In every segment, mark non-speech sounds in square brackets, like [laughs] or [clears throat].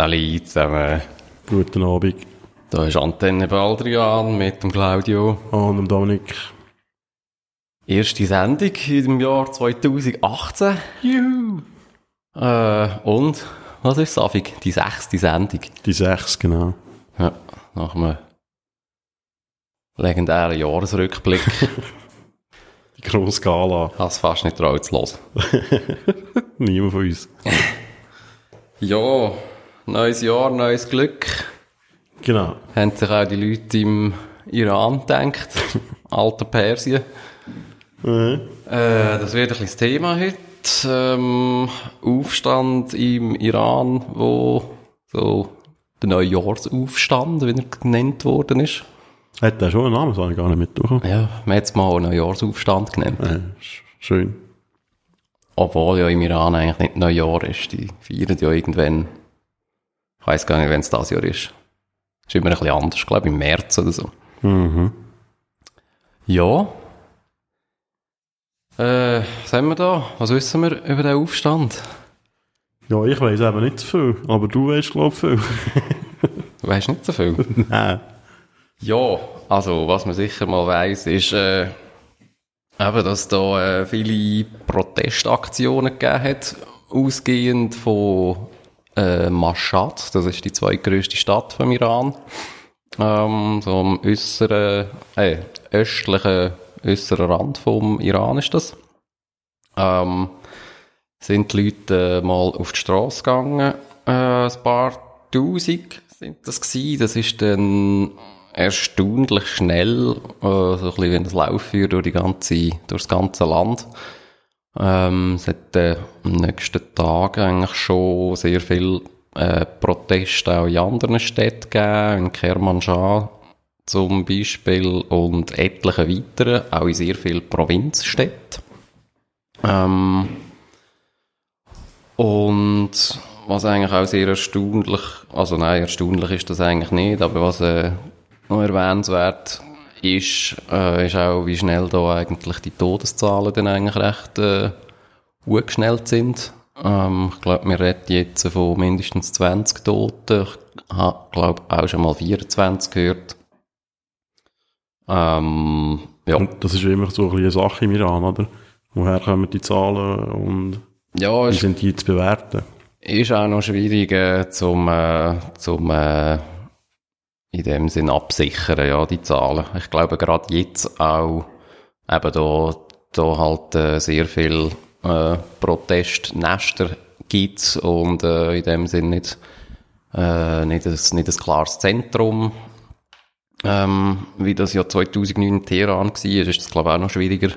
Salut zusammen. Guten Abend. Da ist Antenne Baldrian mit dem Claudio. Und dem Dominik. Erste Sendung im Jahr 2018. Juhu. Äh, und, was ist Safig? Die sechste Sendung. Die sechs, genau. Ja, nach einem legendären Jahresrückblick. [laughs] Die grosse Gala. Es fast nicht traut zu hören. [laughs] Niemand von uns. Ja, neues Jahr, neues Glück. Genau. Haben sich auch die Leute im Iran gedacht. [laughs] Alter Persien. Mhm. Äh, das wird ein bisschen das Thema heute. Ähm, Aufstand im Iran, wo so der Neujahrsaufstand, wie er genannt worden ist. Hat der schon einen Namen? Das habe ich gar nicht mitbekommen. Ja, man hat es mal Neujahrsaufstand genannt. Äh, sch- schön. Obwohl ja im Iran eigentlich nicht Neujahr ist. Die feiern ja irgendwann, ich weiß gar nicht, wenn es das Jahr ist. Ist immer ein bisschen anders, ich glaube im März oder so. Mhm. Ja. Äh, was haben wir da? Was wissen wir über den Aufstand? Ja, ich weiss eben nicht so viel. Aber du weißt, glaube ich, viel. Du weißt nicht so viel. [laughs] Nein. Ja, also was man sicher mal weiß, ist, äh, eben, dass da äh, viele Protestaktionen gegeben hat, ausgehend von äh, Mashhad, das ist die zweitgrößte Stadt vom Iran, ähm, so am äußeren, äh, östlichen, äußeren Rand vom Iran ist das. Ähm, sind die Leute äh, mal auf die Straße gegangen, äh, ein paar Tausend sind das gewesen. Das ist dann erstaunlich schnell, äh, so ein bisschen wie ein Laufführ durch, die ganze, durch das ganze Land. Ähm, es hat äh, am nächsten Tag eigentlich schon sehr viel äh, Proteste auch in anderen Städten gegeben, in Kermanschah zum Beispiel und etliche weitere, auch in sehr vielen Provinzstädten. Ähm, und was eigentlich auch sehr erstaunlich, also nein, erstaunlich ist das eigentlich nicht, aber was äh, erwähnenswert ist, äh, ist auch, wie schnell da eigentlich die Todeszahlen dann eigentlich recht äh, hochgeschnellt sind. Ähm, ich glaube, wir reden jetzt von mindestens 20 Toten. Ich habe, glaube auch schon mal 24 gehört. Ähm, ja. Und das ist immer so ein eine Sache im Iran, oder? Woher kommen die Zahlen und ja, wie sind die zu bewerten? ist auch noch schwierig äh, zum, äh, zum äh, in dem Sinn absichern, ja, die Zahlen. Ich glaube gerade jetzt auch eben da, da halt äh, sehr viel äh, Protestnester gibt und äh, in dem Sinn nicht, äh, nicht, ein, nicht ein klares Zentrum. Ähm, wie das ja 2009 in Teheran war, ist es glaube ich auch noch schwieriger,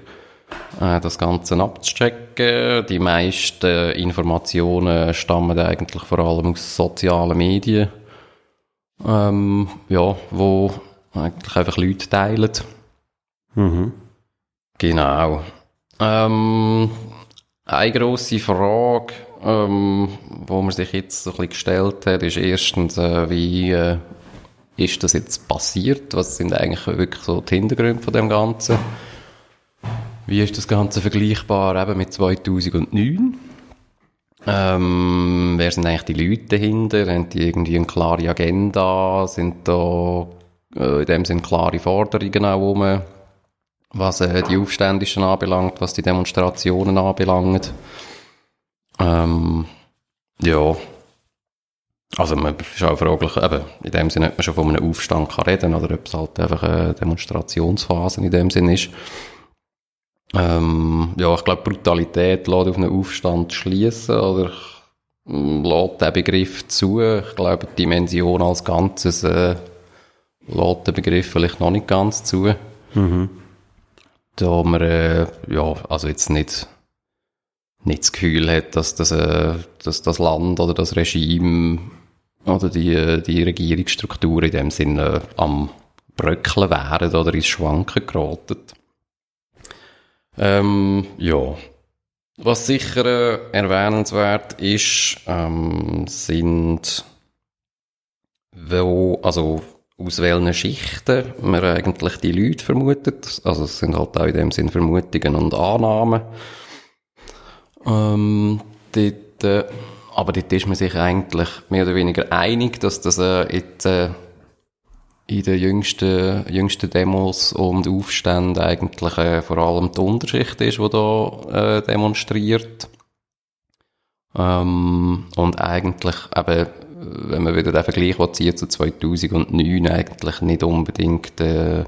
äh, das Ganze abzuchecken. Die meisten Informationen stammen eigentlich vor allem aus sozialen Medien, ähm, ja, wo eigentlich einfach Leute teilen. Mhm. Genau. Ähm, eine grosse Frage, ähm, wo man sich jetzt so ein bisschen gestellt hat, ist erstens, äh, wie äh, ist das jetzt passiert? Was sind eigentlich wirklich so die Hintergründe von dem Ganzen? Wie ist das Ganze vergleichbar eben mit 2009? Ähm, wer sind eigentlich die Leute dahinter? Haben die irgendwie eine klare Agenda? Sind da äh, in dem Sinn klare Forderungen auch rum? was äh, die Aufständischen anbelangt, was die Demonstrationen anbelangt. Ähm, ja. Also man ist auch fraglich, eben, in dem Sinne, ob man schon von einem Aufstand kann reden oder ob es halt einfach eine Demonstrationsphase in dem Sinn ist. Ähm, ja, ich glaube, Brutalität lässt auf einen Aufstand schließen oder mm, lässt den Begriff zu. Ich glaube, die Dimension als Ganzes äh, lässt den Begriff vielleicht noch nicht ganz zu Mhm. da man äh, ja also jetzt nicht nicht das Gefühl hat, dass das äh, dass das Land oder das Regime oder die äh, die Regierungsstruktur in dem Sinne äh, am bröckeln wären oder ins Schwanken geraten. Ähm, ja. Was sicher äh, erwähnenswert ist, ähm, sind wo, also aus welchen Schichten man eigentlich die Leute vermutet. Also es sind halt auch in dem Sinn Vermutungen und Annahmen. Ähm, dort, äh, aber dort ist man sich eigentlich mehr oder weniger einig, dass das äh, in, äh, in den jüngsten, jüngsten Demos und Aufständen eigentlich äh, vor allem die Unterschicht ist, die da äh, demonstriert. Ähm, und eigentlich eben, wenn man wieder den Vergleich zieht zu 2009, eigentlich nicht unbedingt äh,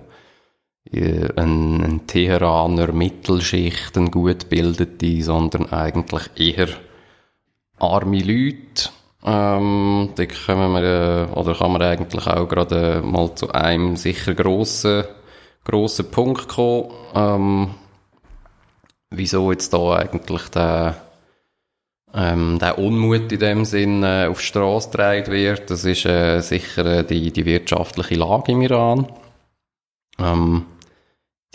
ein, ein Teheraner Mittelschicht, ein gut bildete, sondern eigentlich eher arme Leute. Ähm, da können wir, äh, oder kann man eigentlich auch gerade mal zu einem sicher grossen, grossen Punkt kommen. Ähm, wieso jetzt da eigentlich der, ähm, der Unmut in dem Sinn äh, auf die Straße getragen wird. Das ist äh, sicher äh, die, die wirtschaftliche Lage im Iran. Ähm,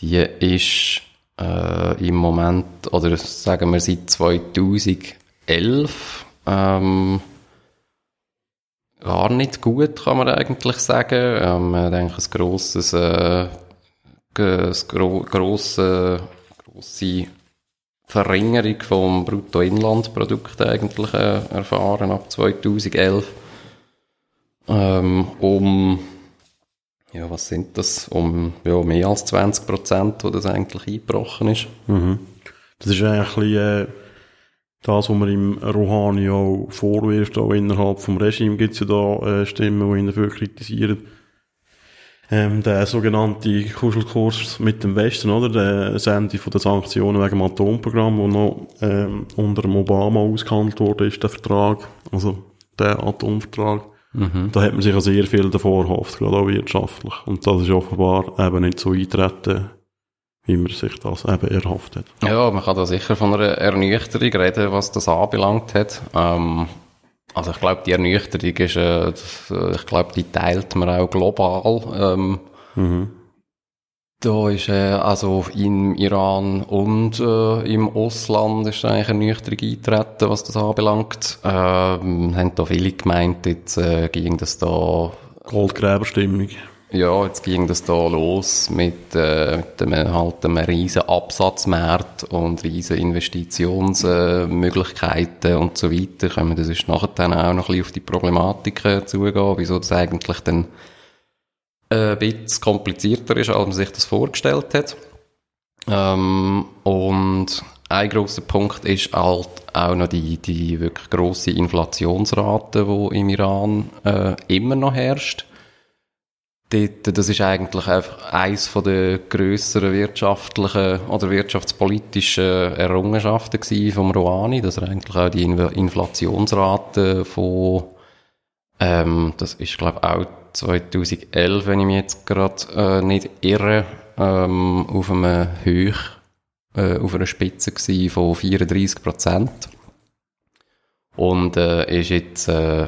die ist äh, im Moment, oder sagen wir seit 2011, ähm, gar nicht gut, kann man eigentlich sagen. Ähm, ich denke, ein grosses, äh, ein gro grosse, grosse Verringerung vom Bruttoinlandprodukt eigentlich äh, erfahren ab 2011. Ähm, um ja, was sind das? Um ja, mehr als 20 Prozent, wo das eigentlich eingebrochen ist. Mhm. Das ist eigentlich ein bisschen, äh, das, was man im Rouhani auch vorwirft, auch innerhalb vom Regime gibt es ja da äh, Stimmen, die ihn dafür kritisieren. Ähm, der sogenannte Kuschelkurs mit dem Westen, oder? Der, das Ende von den Sanktionen wegen dem Atomprogramm, wo noch ähm, unter dem Obama ausgehandelt wurde, ist der Vertrag, also der Atomvertrag. Mhm. Da hat man sich ja sehr viel davor erhofft, gerade auch wirtschaftlich. Und das ist offenbar eben nicht so eintreten, wie man sich das eben erhofft hat. Ja, man kann da sicher von einer Ernüchterung reden, was das anbelangt hat. Ähm, also ich glaube, die Ernüchterung ist, äh, ich glaube, die teilt man auch global. Ähm, mhm. Da ist, äh, also im Iran und äh, im Ausland ist eigentlich eine Ernüchterung eintreten, was das anbelangt. Ähm, haben da viele gemeint, jetzt äh, ging das da... Goldgräberstimmung. Ja, jetzt ging das da los mit, äh, mit einem, halt einem riesen Absatzmarkt und riesen Investitionsmöglichkeiten äh, und so weiter. Können wir das ist nachher dann auch noch ein bisschen auf die Problematik zugehen, wieso das eigentlich dann ein bisschen komplizierter ist, als man sich das vorgestellt hat. Ähm, und ein grosser Punkt ist halt auch noch die, die wirklich grosse Inflationsrate, die im Iran äh, immer noch herrscht. Dort, das ist eigentlich einfach eines von der grösseren wirtschaftlichen oder wirtschaftspolitischen Errungenschaften vom Rouhani, dass er eigentlich auch die Inflationsrate von, ähm, das ist glaube auch 2011, wenn ich mich jetzt gerade äh, nicht irre, ähm, auf einem Höch, äh, auf einer Spitze gewesen von 34 Prozent. Und äh, ist jetzt äh,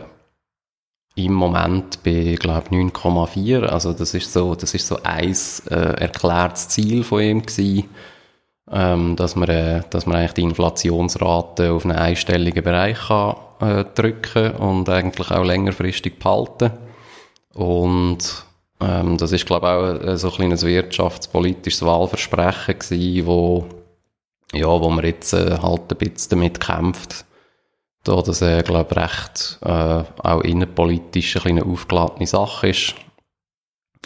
im Moment bei, glaube 9,4. Also das ist so, das ist so ein äh, erklärtes Ziel von ihm gewesen, ähm, dass man, äh, dass man eigentlich die Inflationsrate auf einen einstelligen Bereich kann, äh, drücken und eigentlich auch längerfristig behalten. Und ähm, das ist, glaube ich, auch äh, so ein kleines wirtschaftspolitisches Wahlversprechen gewesen, wo, ja, wo man jetzt äh, halt ein bisschen damit kämpft, da das, äh, glaube recht äh, auch innenpolitisch eine kleine aufgeladene Sache ist.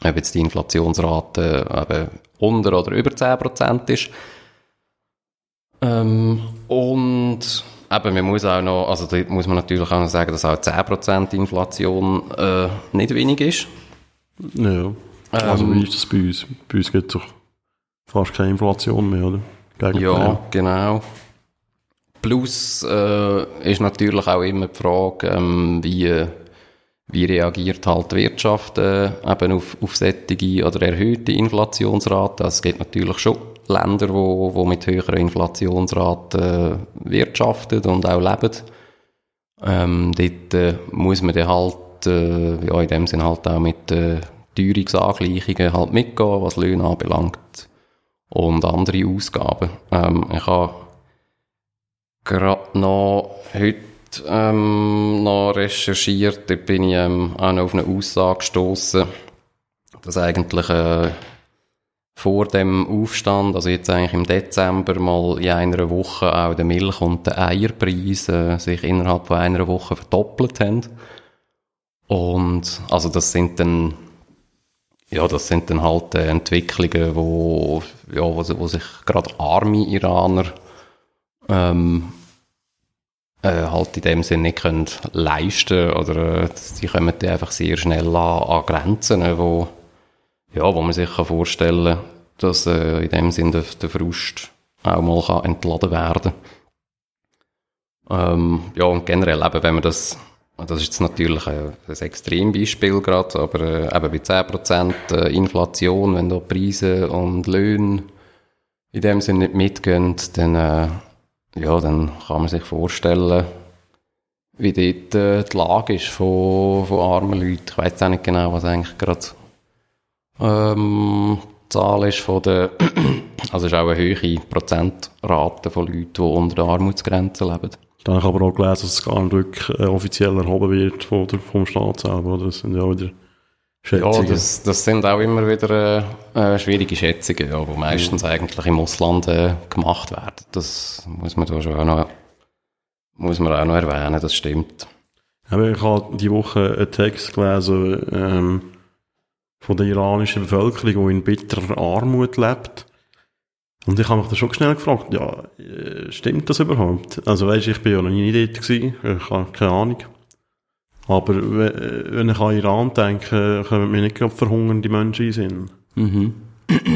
Ob jetzt die Inflationsrate eben unter oder über 10% ist. Ähm, und Eben, man muss auch noch, also da muss man natürlich auch noch sagen, dass auch 10% Inflation äh, nicht wenig ist. Ja. Also ähm, wie ist das bei uns? Bei uns gibt es doch fast keine Inflation mehr, oder? Gegen ja, genau. Plus äh, ist natürlich auch immer die Frage, ähm, wie, wie reagiert halt die Wirtschaft äh, eben auf, auf sättige oder erhöhte Inflationsraten. Also es geht natürlich schon Länder, wo, wo mit höherer Inflationsrate äh, wirtschaften und auch leben. Ähm, dort äh, muss man dann halt, äh, ja, in dem Sinne halt auch mit äh, Teuerungsangleichungen halt mitgehen, was Löhne anbelangt und andere Ausgaben. Ähm, ich habe gerade noch heute ähm, noch recherchiert, da bin ich ähm, auch noch auf eine Aussage gestoßen, dass eigentlich äh, vor dem Aufstand, also jetzt eigentlich im Dezember mal in einer Woche auch der Milch- und der Eierpreis äh, sich innerhalb von einer Woche verdoppelt haben. Und also das sind dann ja, das sind dann halt äh, Entwicklungen, wo, ja, wo, wo sich gerade arme Iraner ähm, äh, halt in dem Sinne nicht können leisten oder äh, die kommen dann einfach sehr schnell an, an Grenzen, äh, wo, ja, wo man sich kann vorstellen dass äh, in dem Sinne der, Frust auch mal kann entladen werden. Ähm, ja, und generell eben, wenn man das das ist jetzt natürlich ein, ein Extrembeispiel gerade, aber äh, eben bei 10% äh, Inflation, wenn da Preise und Löhne in dem Sinne nicht mitgehen, dann, äh, ja, dann kann man sich vorstellen, wie dort äh, die Lage ist von, von armen Leuten. Ich weiß auch nicht genau, was eigentlich gerade ähm, die Zahl ist von der, [clears throat] also es ist auch eine hohe Prozentrate von Leuten, die unter der Armutsgrenze leben. Dann habe ich aber auch gelesen, dass es gar nicht wirklich äh, offiziell erhoben wird der, vom Staat selber? Das sind ja wieder Schätzungen. Ja, das, das sind auch immer wieder äh, äh schwierige Schätzungen, ja, die meistens ja. eigentlich im Ausland äh, gemacht werden. Das muss man da schon auch noch, muss man auch noch erwähnen, das stimmt. Aber ich habe die Woche einen Text gelesen ähm, von der iranischen Bevölkerung, die in bitterer Armut lebt. Und ich habe mich da schon schnell gefragt, ja, äh, stimmt das überhaupt? Also weisst, ich bin ja noch nie dort gewesen, ich habe keine Ahnung. Aber wenn ich an Iran denke, kommen mir nicht gerade verhungernde Menschen in Sinn. Mhm.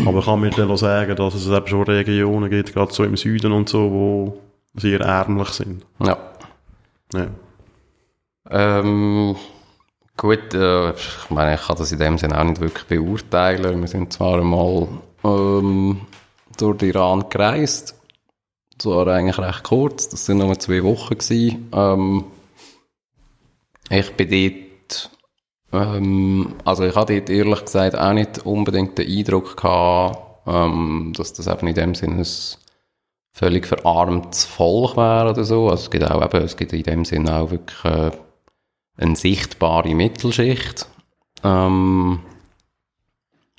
Aber ich kann mir dann auch sagen, dass es eben schon Regionen gibt, gerade so im Süden und so, wo sehr ärmlich sind. Ja. Ja. Ähm, gut, äh, ich meine, ich kann das in dem Sinne auch nicht wirklich beurteilen. Wir sind zwar einmal ähm, durch den Iran gereist. Das war eigentlich recht kurz, das sind nur zwei Wochen gewesen. Ähm, ich bin dort, ähm, also ich hatte dort ehrlich gesagt auch nicht unbedingt den Eindruck gehabt, ähm, dass das eben in dem Sinne ein völlig verarmtes Volk wäre oder so. Also es gibt auch eben, es gibt in dem Sinne auch wirklich äh, eine sichtbare Mittelschicht. Ähm,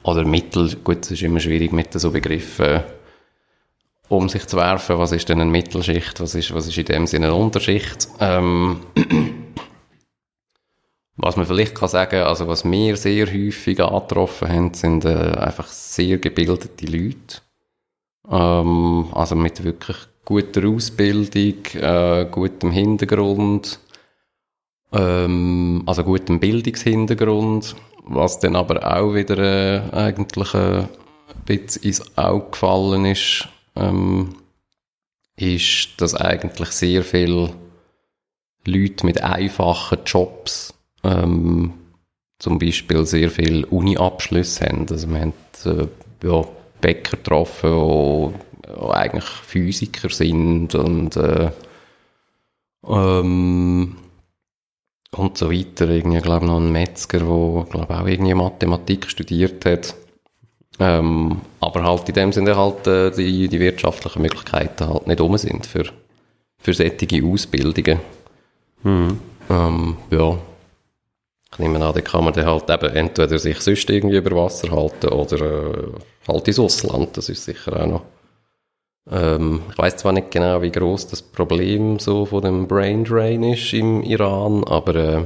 oder Mittel, gut, es ist immer schwierig mit so Begriffen um sich zu werfen, was ist denn eine Mittelschicht, was ist, was ist in dem Sinne eine Unterschicht. Ähm, was man vielleicht kann sagen, also was wir sehr häufig angetroffen haben, sind äh, einfach sehr gebildete Leute. Ähm, also mit wirklich guter Ausbildung, äh, gutem Hintergrund, ähm, also gutem Bildungshintergrund, was dann aber auch wieder äh, eigentlich äh, ein bisschen ins Auge gefallen ist, ähm, ist, dass eigentlich sehr viele Leute mit einfachen Jobs ähm, zum Beispiel sehr viele Uni-Abschlüsse haben. Also wir haben äh, ja, Bäcker getroffen, die, eigentlich Physiker sind und äh, ähm, und so weiter. Irgendwie, glaube noch ein Metzger, der, glaube auch irgendwie Mathematik studiert hat. Ähm, aber halt in dem Sinne halt äh, die, die wirtschaftlichen Möglichkeiten halt nicht um sind für, für solche Ausbildungen. Mhm. Ähm, ja. Nehme an, da kann man dann halt eben entweder sich sonst irgendwie über Wasser halten oder äh, halt ins Ausland. Das ist sicher auch noch. Ähm, ich weiß zwar nicht genau, wie groß das Problem so von dem Brain Drain ist im Iran, aber äh,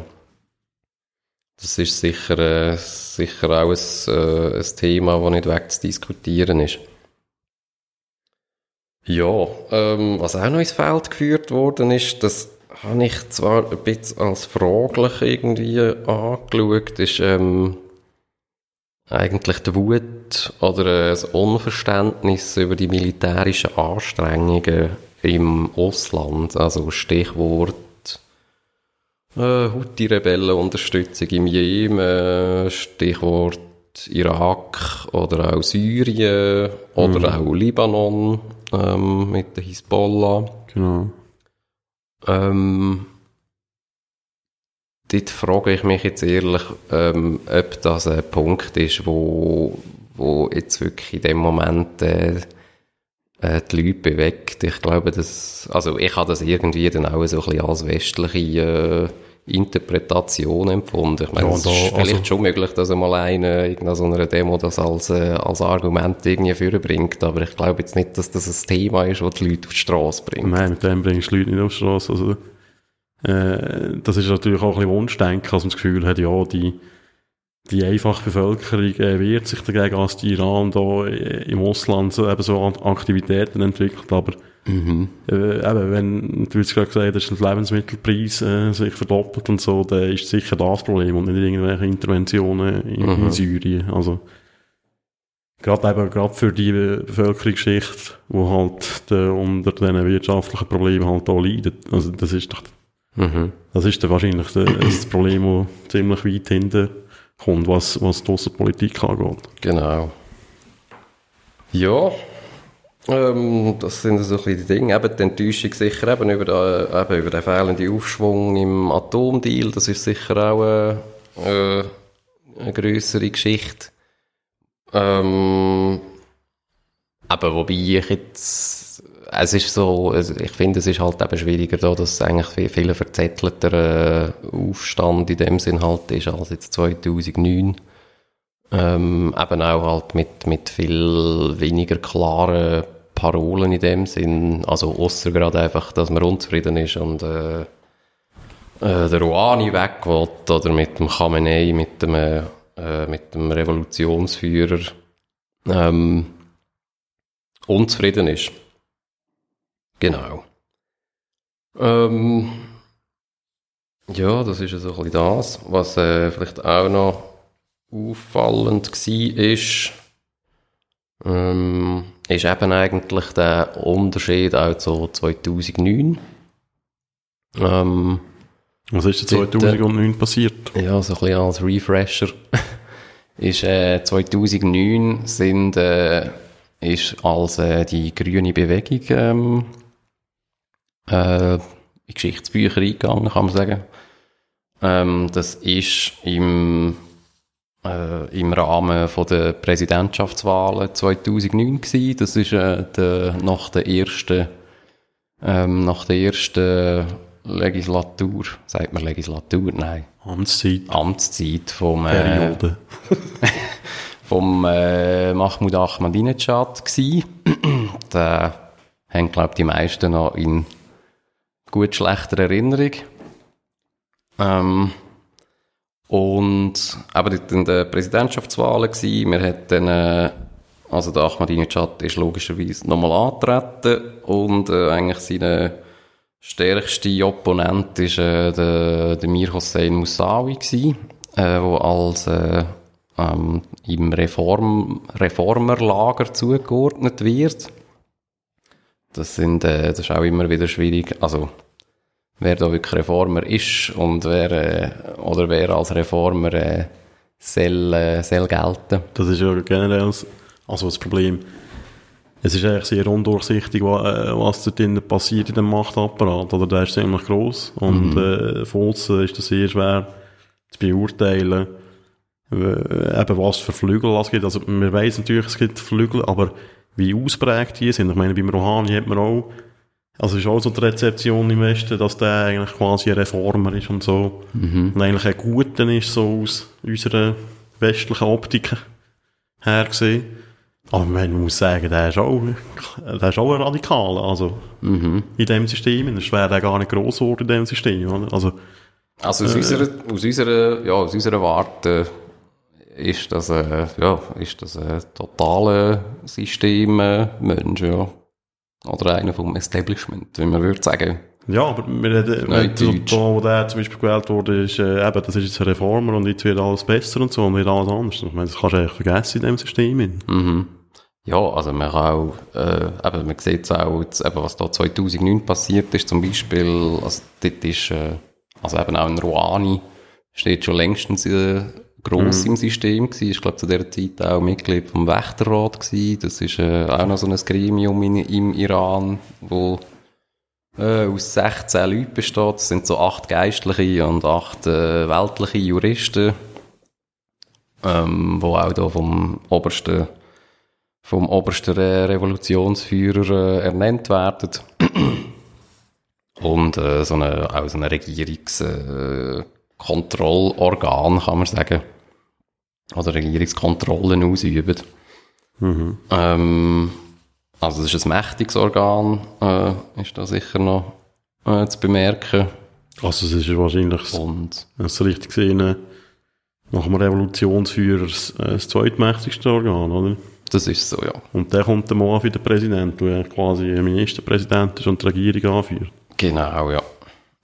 das ist sicher, äh, sicher auch ein, äh, ein Thema, das nicht wegzudiskutieren ist. Ja, ähm, was auch noch ins Feld geführt worden ist, das habe ich zwar ein bisschen als fraglich irgendwie angeschaut, ist ähm, eigentlich die Wut oder äh, das Unverständnis über die militärischen Anstrengungen im Ausland. Also Stichwort äh, Houthi-Rebellenunterstützung im Jemen, Stichwort Irak oder auch Syrien oder mhm. auch Libanon ähm, mit der Hisbollah. Genau. Ähm, dort frage ich mich jetzt ehrlich, ähm, ob das ein Punkt ist, wo, wo jetzt wirklich in dem Moment äh, äh, die Leute bewegt. Ich glaube, dass, also ich habe das irgendwie dann auch so ein bisschen als westliche äh, Interpretation empfunden. Ich meine, Ja, es da- ist vielleicht also- schon möglich, dass einmal einer in so einer Demo das als, äh, als Argument irgendwie vorbringt, aber ich glaube jetzt nicht, dass das ein Thema ist, das die Leute auf die Straße bringt. Nein, mit dem bringst du die Leute nicht auf die Straße. Also, äh, das ist natürlich auch ein bisschen Wunschdenken, dass man das Gefühl hat, ja, die, die einfache Bevölkerung äh, wehrt sich dagegen, als die Iran da äh, im Ausland so, eben so Aktivitäten entwickelt. Aber Mhm. äh, eben, wenn, du hast gerade gesagt, dass der Lebensmittelpreis äh, sich verdoppelt und so, dann ist sicher das Problem und nicht irgendwelche Interventionen in, in Mhm. Syrien. Also, Gerade eben, gerade für die Bevölkerungsschicht, die halt äh, unter diesen wirtschaftlichen Problemen halt auch leidet. Also das ist doch, Mhm. das ist dann wahrscheinlich das, das Problem, das ziemlich weit hinten kommt, was, was die Aussenpolitik angeht. Genau. Ja, ähm, das sind so ein bisschen die Dinge. Eben die Enttäuschung sicher eben über, den, eben über den fehlenden Aufschwung im Atomdeal. Das ist sicher auch äh, äh, eine grössere Geschichte. Ähm, aber wobei ich jetzt, es ist so, ich finde, es ist halt eben schwieriger da, dass es eigentlich viel, viel verzettelter Aufstand in dem Sinn halt ist als jetzt 2009. Ähm, eben auch halt mit, mit viel weniger klaren Parolen in dem Sinn. Also ausser gerade einfach, dass man unzufrieden ist und äh, äh, der Rouhani weg will, oder mit dem Khamenei, mit dem, äh, mit dem Revolutionsführer ähm, unzufrieden ist. Genau. Ähm, ja, das ist so ein bisschen das. Was äh, vielleicht auch noch auffallend war, ähm, ist eben eigentlich der Unterschied auch zu 2009. Ähm, Was ist denn Dort, 2009 passiert? ja, so ein bisschen als Refresher. [laughs] ist, äh, 2009 sind, äh, ist als äh, die grüne Bewegung ähm, äh, in Geschichtsbücher eingegangen, kann man sagen. Ähm, das ist im, äh, im Rahmen von der Präsidentschaftswahlen 2009 gewesen. Das ist äh, der, nach der ersten ähm, nach der ersten Legislatur, sagt man Legislatur? Nein. Amtszeit, Amtszeit vom, äh, [laughs] vom äh, Mahmoud Ahmadinejad gsi. [clears throat] da haben, glaube die meisten noch in gut schlechter Erinnerung. Ähm, und aber in der Präsidentschaftswahlen gsi. Wir hat dann, äh, also der Ahmadinejad ist logischerweise nochmal angetreten und äh, eigentlich seine stärkste Opponent ist äh, der, der Mir Hossein Moussaoui gsi, äh, wo als äh, ähm, im Reform, Reformerlager zugeordnet wird. Das sind, äh, das ist auch immer wieder schwierig. Also, wer da wirklich Reformer ist und wer, äh, oder wer als Reformer äh, soll, äh, soll gelten. Das ist ja generell also das Problem. Es ist eigentlich sehr undurchsichtig, äh, was dort passiert in dem Machtapparat. Oder der ist ziemlich gross. Und äh, von aussen ist das sehr schwer zu beurteilen, eben was für Flügel es gibt. Also man weiss natürlich, es gibt Flügel, aber wie ausprägt die sind. Ich meine, beim Rouhani hat man auch, also ist auch so die Rezeption im Westen, dass der eigentlich quasi ein Reformer ist und so. Und eigentlich ein Guter ist, so aus unserer westlichen Optik her gesehen. Aber man muss sagen, der ist auch, der ist auch ein Radikaler, also, in dem System. Es wäre der gar nicht gross geworden in dem System, oder? Also, Also aus, unserer, aus, unserer, ja, aus unserer Warte ist das, äh, ja, ist das ein totaler Systemmensch, ja. Oder einer vom Establishment, wie man würde sagen. ja, aber wir reden, Nein, wenn so, Deutsch. da, wo der zum Beispiel gewählt wurde, ist, äh, eben, das ist jetzt ein Reformer und jetzt wird alles besser und so und wird alles anders. Ich meine, das kannst du eigentlich vergessen in dem System. Mhm. Ja, also man kann auch, äh, eben, man sieht es auch, jetzt, eben, was da 2009 passiert ist, zum Beispiel, also dort ist, äh, also eben auch ein Rouhani steht schon längstens äh, gross im System gewesen, ist glaube zu der Zeit auch Mitglied vom Wächterrat gewesen, das ist äh, auch noch so ein Gremium in, im Iran, wo äh, aus 16 Leuten besteht, das sind so acht Geistliche und acht äh, weltliche Juristen, ähm, wo auch da vom obersten vom obersten äh, Revolutionsführer ernannt werden. Und äh, so eine, auch so ein Regierungskontrollorgan, äh, kann man sagen. Oder Regierungskontrollen ausüben. Mhm. Ähm, also es ist ein mächtiges Organ, äh, ist da sicher noch äh, zu bemerken. Also es ist wahrscheinlich, Und wenn es richtig gesehen nach dem Revolutionsführer das, äh, das zweitmächtigste Organ, oder? das ist so, ja. Und der kommt dann mal an wie der Präsident, der quasi Ministerpräsident ist und die Regierung anführt. Genau, ja.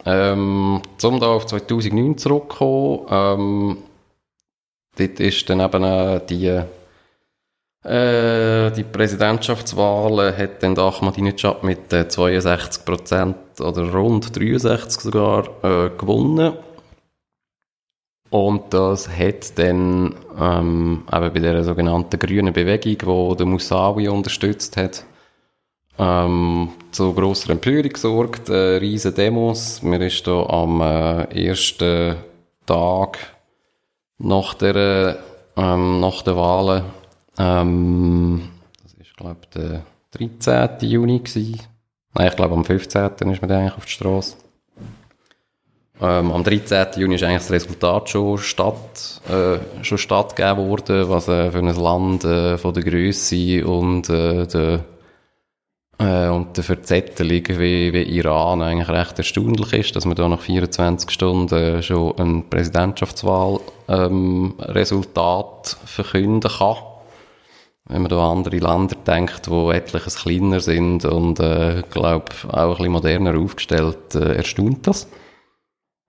Ähm, zum da auf 2009 zurückkommen, ähm, dort ist dann eben äh, die, äh, die Präsidentschaftswahlen hat dann Ahmadinejad mit äh, 62 Prozent oder rund 63 sogar äh, gewonnen. Und das hat dann ähm, eben bei der sogenannten grünen Bewegung, wo der Musawi unterstützt hat, ähm, zu grosser Empörung gesorgt, äh, riesen Demos. Mir ist da am äh, ersten Tag nach der, ähm, nach der Wahlen, ähm, das ist glaube der 13. Juni gewesen. Nein, ich glaube am 15. ist man dann eigentlich auf die Straße. Ähm, am 13. Juni ist eigentlich das Resultat schon statt, äh, schon stattgegeben worden, was äh, für ein Land äh, von der Größe und äh, der äh, und der Verzettelung wie, wie Iran eigentlich recht erstaunlich ist, dass man da nach 24 Stunden schon ein Präsidentschaftswahl ähm, verkünden kann. Wenn man da an andere Länder denkt, wo etliches kleiner sind und äh, glaube auch ein bisschen moderner aufgestellt, äh, erstaunt das.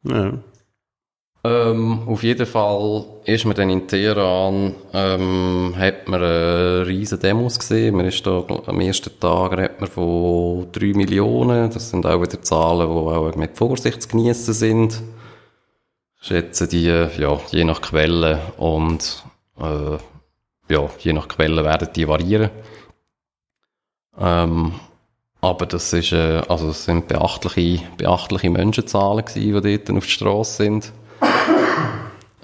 Ja. Ähm, auf jeden Fall ist man dann in Teheran, ähm, hat man äh, riesen Demos gesehen. Man ist da, am ersten Tag redet man von 3 Millionen. Das sind auch wieder Zahlen, die auch mit Vorsicht zu geniessen sind. Ich schätze die, ja, je nach Quelle und, äh, ja, je nach Quelle werden die variieren. Ähm, aber das ist, äh, also es sind beachtliche, beachtliche Menschenzahlen gewesen, die dort auf die Straße sind.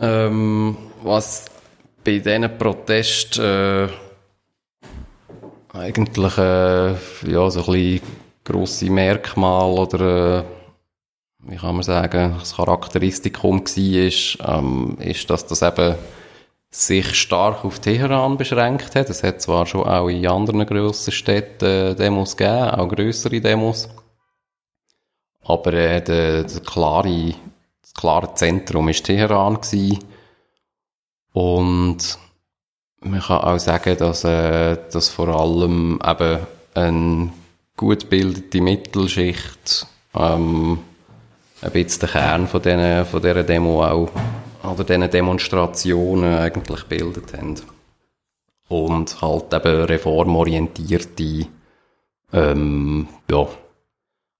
Ähm, was bei diesen Protesten äh, eigentlich äh, ja, so ein bisschen grosse Merkmal oder äh, wie kann man sagen, das Charakteristikum war, ähm, ist, dass das eben sich stark auf Teheran beschränkt hat. Es hat zwar schon auch in anderen grossen Städten äh, Demos gegeben, auch grössere Demos, aber äh, der, der klare, klare Zentrum war Teheran gewesen. Und man kann auch sagen, dass, äh, dass vor allem eben eine gut gebildete Mittelschicht ähm, ein bisschen der Kern von, diesen, von dieser Demo auch, oder diesen Demonstrationen eigentlich gebildet haben. Und halt eben reformorientierte ähm, ja,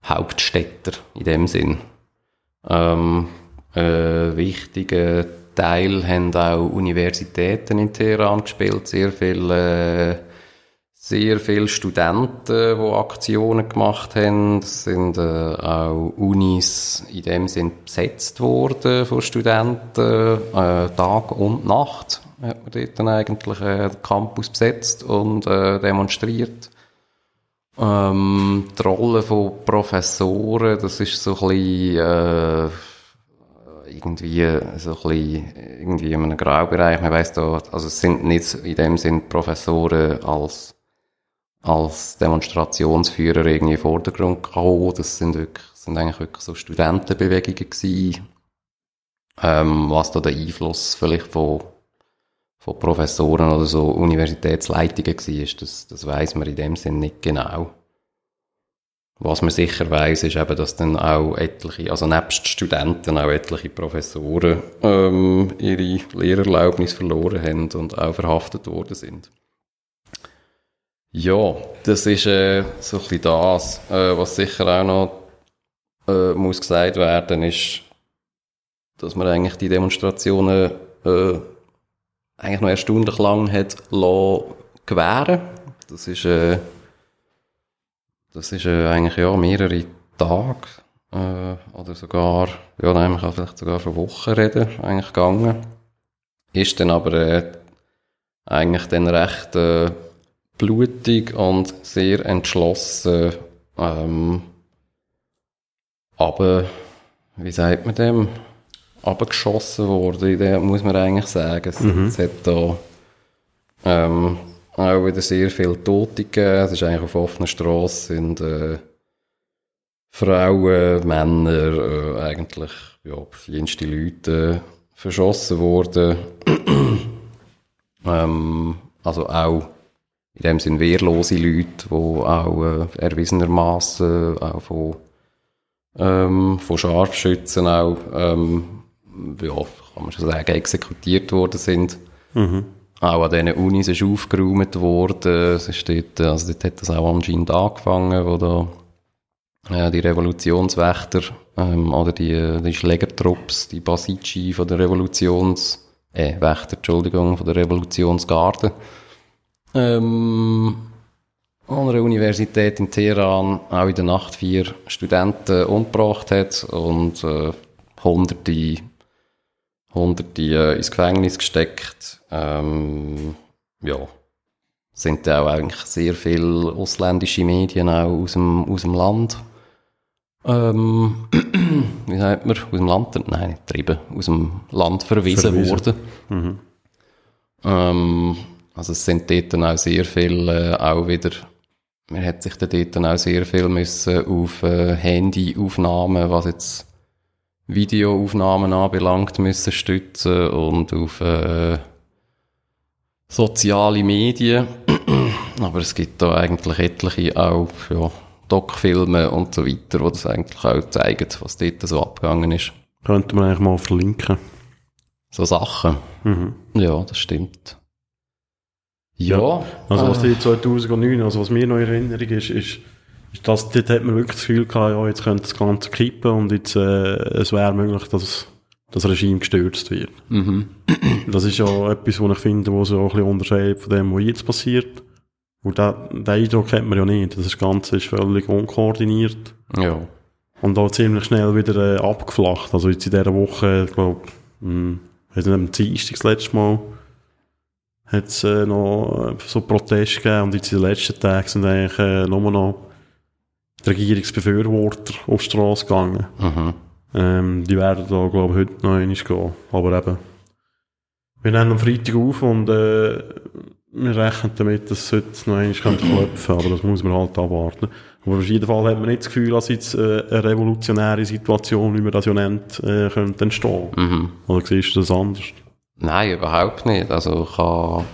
Hauptstädter in dem Sinn. Ähm, äh, wichtiger Teil haben auch Universitäten in Teheran gespielt, sehr viele, äh, sehr viele Studenten, die Aktionen gemacht haben. Es sind äh, auch Unis in dem Sinn besetzt worden von Studenten, äh, Tag und Nacht hat man dort dann eigentlich äh, den Campus besetzt und äh, demonstriert. Ähm, die Rolle von Professoren, das ist so ein bisschen, äh, irgendwie so ein bisschen, irgendwie in einem Graubereich. Man weiss da, also es sind nicht in dem Sinn Professoren als, als Demonstrationsführer irgendwie in den Vordergrund gekommen. Das sind wirklich, sind eigentlich wirklich so Studentenbewegungen gewesen. Ähm, was da der Einfluss vielleicht von, von Professoren oder so Universitätsleitungen war, das, das weiss man in dem Sinn nicht genau. Was man sicher weiß, ist eben, dass dann auch etliche, also nebst Studenten auch etliche Professoren ähm, ihre Lehrerlaubnis verloren haben und auch verhaftet worden sind. Ja, das ist äh, so ein bisschen das. Äh, was sicher auch noch äh, muss gesagt werden, ist, dass man eigentlich die Demonstrationen äh, eigentlich noch erstaunlich lang hat lassen gewähren. Das ist äh, das ist äh, eigentlich ja mehrere Tage äh, oder sogar, ja, nein, man kann vielleicht sogar von Wochen reden, eigentlich gegangen. Ist dann aber äh, eigentlich dann recht äh, blutig und sehr entschlossen ähm, aber, wie sagt man dem, abgeschossen worden, muss man eigentlich sagen. Es, Mhm. es hat da ähm, auch wieder sehr viele Tote gegeben. Es ist eigentlich auf offener Straße sind äh, Frauen, Männer, äh, eigentlich ja, verschiedenste Leute äh, verschossen worden. [clears throat] ähm, also auch in dem Sinn wehrlose Leute, die auch äh, erwiesenermaßen auch von, ähm, von Scharfschützen auch, ähm, ja, kann man schon sagen, exekutiert worden sind. Mhm. Auch an diesen Unis ist aufgeräumt worden. Es ist dort, also dort hat das auch anscheinend angefangen, wo da äh, die Revolutionswächter ähm, oder die, die Schlägertrupps, die Basici von der Revolutions... Äh, Wächter, Entschuldigung, von der Revolutionsgarde ähm, an einer Universität in Teheran auch in der Nacht vier Studenten umgebracht hat und äh, hunderte, hunderte äh, ins Gefängnis gesteckt. Ähm, ja, sind da auch eigentlich sehr viele ausländische Medien auch aus dem, aus dem Land. Ähm, [clears throat] wie sagt man? Aus dem Land? Nein, nicht getrieben. Aus dem Land verwiesen, Verwiesen. worden. Mhm. Ähm, also es sind dort dann auch sehr viel äh, auch wieder, man hat sich dort dann auch sehr viel müssen auf äh, Handyaufnahmen, was jetzt Videoaufnahmen anbelangt, müssen stützen und auf äh, soziale Medien. [clears throat] Aber es gibt da eigentlich etliche auch, ja, Doc-Filme und so weiter, die das eigentlich auch zeigen, was dort so abgegangen ist. Könnte man eigentlich mal verlinken. So Sachen. Mhm. Ja, das stimmt. Ja. Also was äh, die 2009, also was mir noch in Erinnerung ist, ist, dass dort hat man wirklich das Gefühl gehabt, ja, jetzt könnte das Ganze kippen und jetzt, äh, es wäre möglich, dass das Regime gestürzt wird. mhm. [clears throat] Das ist ja etwas, was ich finde, was auch ein bisschen unterscheidet von dem, was jetzt passiert. Und den, den Eindruck hat man ja nicht. Das Ganze ist völlig unkoordiniert Ja. und auch ziemlich schnell wieder äh, abgeflacht. Also jetzt in dieser Woche, ich glaube, hm, weiß nicht, am Dienstag das letzte Mal, hat es äh, noch äh, so Proteste gegeben und jetzt in den letzten Tagen sind eigentlich äh, nur noch Regierungsbefürworter auf die Straße gegangen. Mhm. Ähm, die werden da, glaube ich, heute noch einmal gehen. Aber eben, wir nehmen am Freitag auf und äh, wir rechnen damit, dass es heute noch einmal könnte klopfen aber das muss man halt abwarten. Aber auf jeden Fall hat man nicht das Gefühl, dass jetzt äh, eine revolutionäre Situation, wie man das ja nennt, äh, könnte entstehen. Mhm. Oder siehst du das anders? Nein, überhaupt nicht. Also ich habe,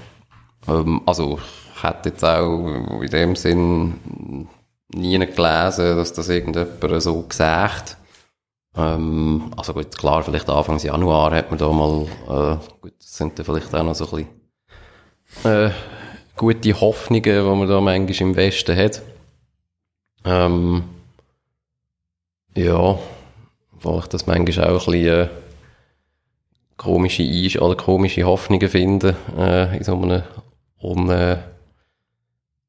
ähm, also ich hätte jetzt auch in dem Sinn nie gelesen, dass das irgendjemand so gesagt ähm, Also gut, klar, vielleicht Anfang Januar hat man da mal, äh, gut, das sind dann vielleicht auch noch so ein bisschen äh, gute Hoffnungen, die man da manchmal im Westen hat. Ähm, ja, weil ich das manchmal auch ein bisschen äh, komische Einsch oder komische Hoffnungen finde äh, in so einem un äh,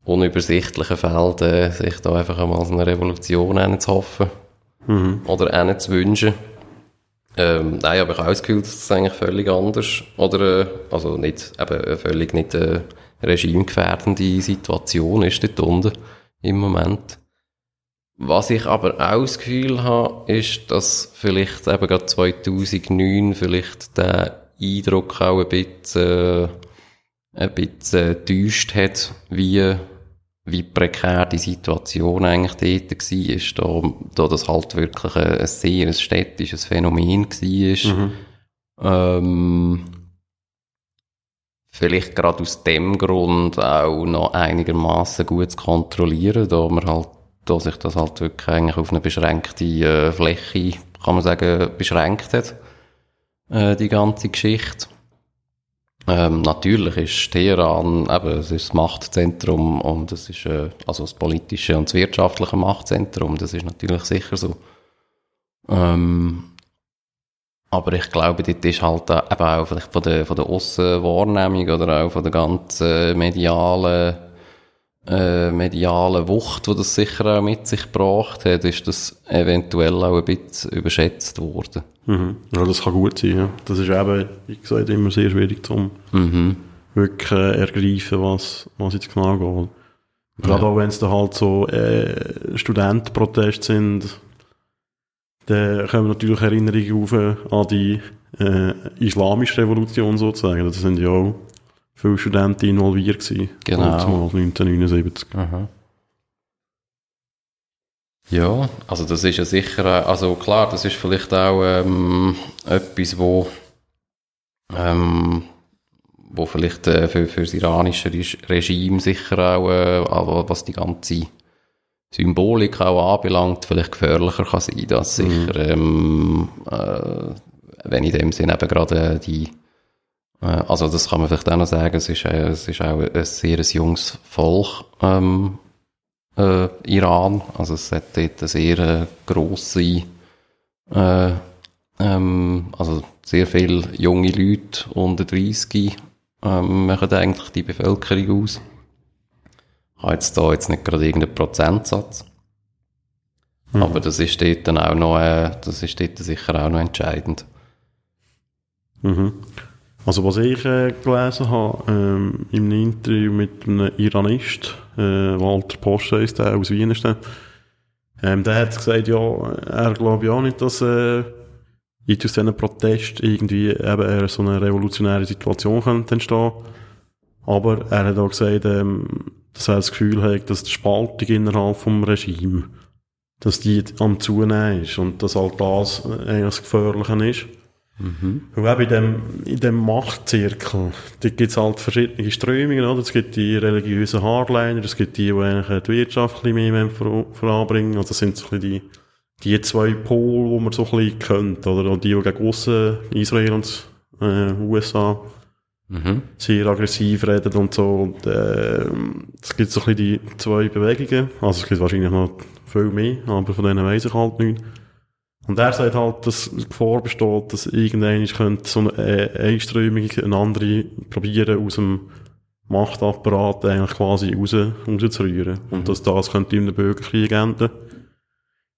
unübersichtlichen Feld, äh, sich da einfach einmal so eine Revolution zu hoffen Mhm. oder zu wünschen. Ähm, nein, aber ich habe auch das Gefühl, dass es eigentlich völlig anders oder äh, also nicht, eben äh, völlig nicht äh, regimegefährdende Situation ist dort unten im Moment. Was ich aber auch das Gefühl habe, ist, dass vielleicht eben gerade 2009 vielleicht der Eindruck auch ein bisschen, äh, ein bisschen enttäuscht hat, wie, wie prekär die Situation eigentlich dort war, da, da das halt wirklich ein, ein sehr ein städtisches Phänomen war. Ähm, vielleicht gerade aus dem Grund auch noch einigermaßen gut zu kontrollieren, da man halt, da sich das halt wirklich eigentlich auf eine beschränkte äh, Fläche, kann man sagen, beschränkt hat, äh, die ganze Geschichte. Ähm, natürlich ist Teheran eben, es ist das Machtzentrum und es ist, äh, also das politische und das wirtschaftliche Machtzentrum, das ist natürlich sicher so. Ähm, aber ich glaube, dort ist halt auch, eben auch vielleicht von der, von der Aussenwahrnehmung oder auch von der ganzen medialen, äh, medialen Wucht, die das sicher auch mit sich gebracht hat, ist das eventuell auch ein bisschen überschätzt worden. Mhm. Ja, das kann gut sein, ja. Das ist eben, wie gesagt, immer sehr schwierig zum Mhm. wirklich äh, ergreifen, was, was jetzt genau geht. Gerade Ja. auch wenn es da halt so äh, Studentenproteste sind, dann kommen natürlich Erinnerungen auf äh, an die äh, islamische Revolution sozusagen. Da sind ja auch viele Studenten involviert gewesen. Genau. Zumal 1979. Aha. Ja, also das ist ja sicher, äh, also klar, das ist vielleicht auch ähm, etwas, wo, ähm, wo vielleicht äh, für, für das iranische Reg- Regime sicher auch, äh, aber was die ganze Symbolik auch anbelangt, vielleicht gefährlicher kann sein, dass sicher, ähm, äh, wenn in dem Sinne eben gerade die also das kann man vielleicht auch noch sagen, es ist, äh, es ist auch ein sehr junges Volk, ähm, äh, Iran. Also es hat dort eine sehr äh, grosse, äh, ähm, also sehr viele junge Leute unter 30 ähm, machen eigentlich die Bevölkerung aus. Ich habe jetzt da jetzt nicht gerade irgendeinen Prozentsatz. Aber das ist dort dann auch noch, äh, das ist dort sicher auch noch entscheidend. Mhm. Also was ich äh, gelesen habe, ähm, im Interview mit einem Iranist, äh, Walter Posch heisst der, aus Wien ist der, ähm, der hat gesagt, ja, er glaube ja auch nicht, dass äh, jetzt aus diesen Protest irgendwie eben so eine revolutionäre Situation könnte entstehen. Aber er hat auch gesagt, ähm, dass er das Gefühl hat, dass die Spaltung innerhalb vom Regime, dass die am Zunehmen ist und dass halt das äh, eigentlich das Gefährliche ist. Und eben in dem, in dem Machtzirkel, da gibt's halt verschiedene Strömungen, oder? Es gibt die religiösen Hardliner, es gibt die, die eigentlich die Wirtschaft ein bisschen mehr vor- voranbringen. Also das sind so ein bisschen die, die zwei Pole, die man so ein bisschen kennt, oder? Und die, die gegen aussen, Israel und äh, USA, Mhm. sehr aggressiv reden und so. Und, äh, es gibt so ein bisschen die zwei Bewegungen. Also es gibt wahrscheinlich noch viel mehr, aber von denen weiss ich halt nicht. Und er sagt halt, dass Gefahr besteht, dass irgendwann könnte so eine äh, Einströmung, eine andere probieren, aus dem Machtapparat eigentlich quasi raus, rauszurühren. Und dass das könnte in einem Bürgerkrieg enden.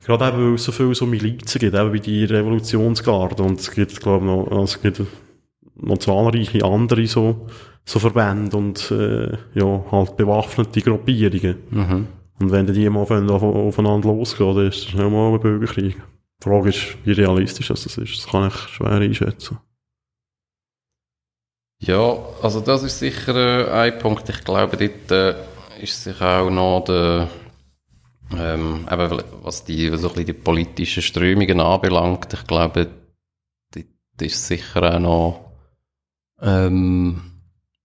Gerade eben, weil es so viele so Milizen gibt, eben wie die Revolutionsgarde. Und es gibt, glaube ich, noch, also es gibt noch zahlreiche andere so, so Verbände und, äh, ja, halt bewaffnete Gruppierungen. Mhm. Und wenn die mal auf- aufeinander losgehen, dann ist das schon mal ein Bürgerkrieg. Die Frage ist, wie realistisch das ist. Das kann ich schwer einschätzen. Ja, also das ist sicher äh, ein Punkt. Ich glaube, dort äh, ist sich auch noch der, ähm, eben, was die, so die politischen Strömungen anbelangt, ich glaube, dort ist sicher auch noch ähm,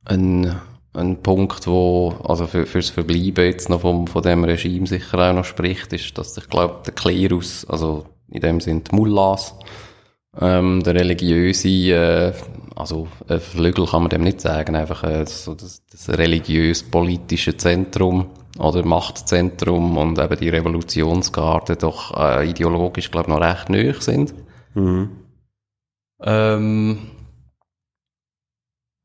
ein, ein Punkt, wo also für, fürs Verbleiben jetzt noch vom, von dem Regime sicher auch noch spricht, ist, dass ich glaube, der Klerus, also in dem sind die Mullahs, ähm, der religiöse, äh, also äh, Flügel kann man dem nicht sagen, einfach äh, so das, das religiös-politische Zentrum oder Machtzentrum und eben die Revolutionsgarde doch äh, ideologisch, glaube ich, noch recht nöch sind. Mhm. Ähm,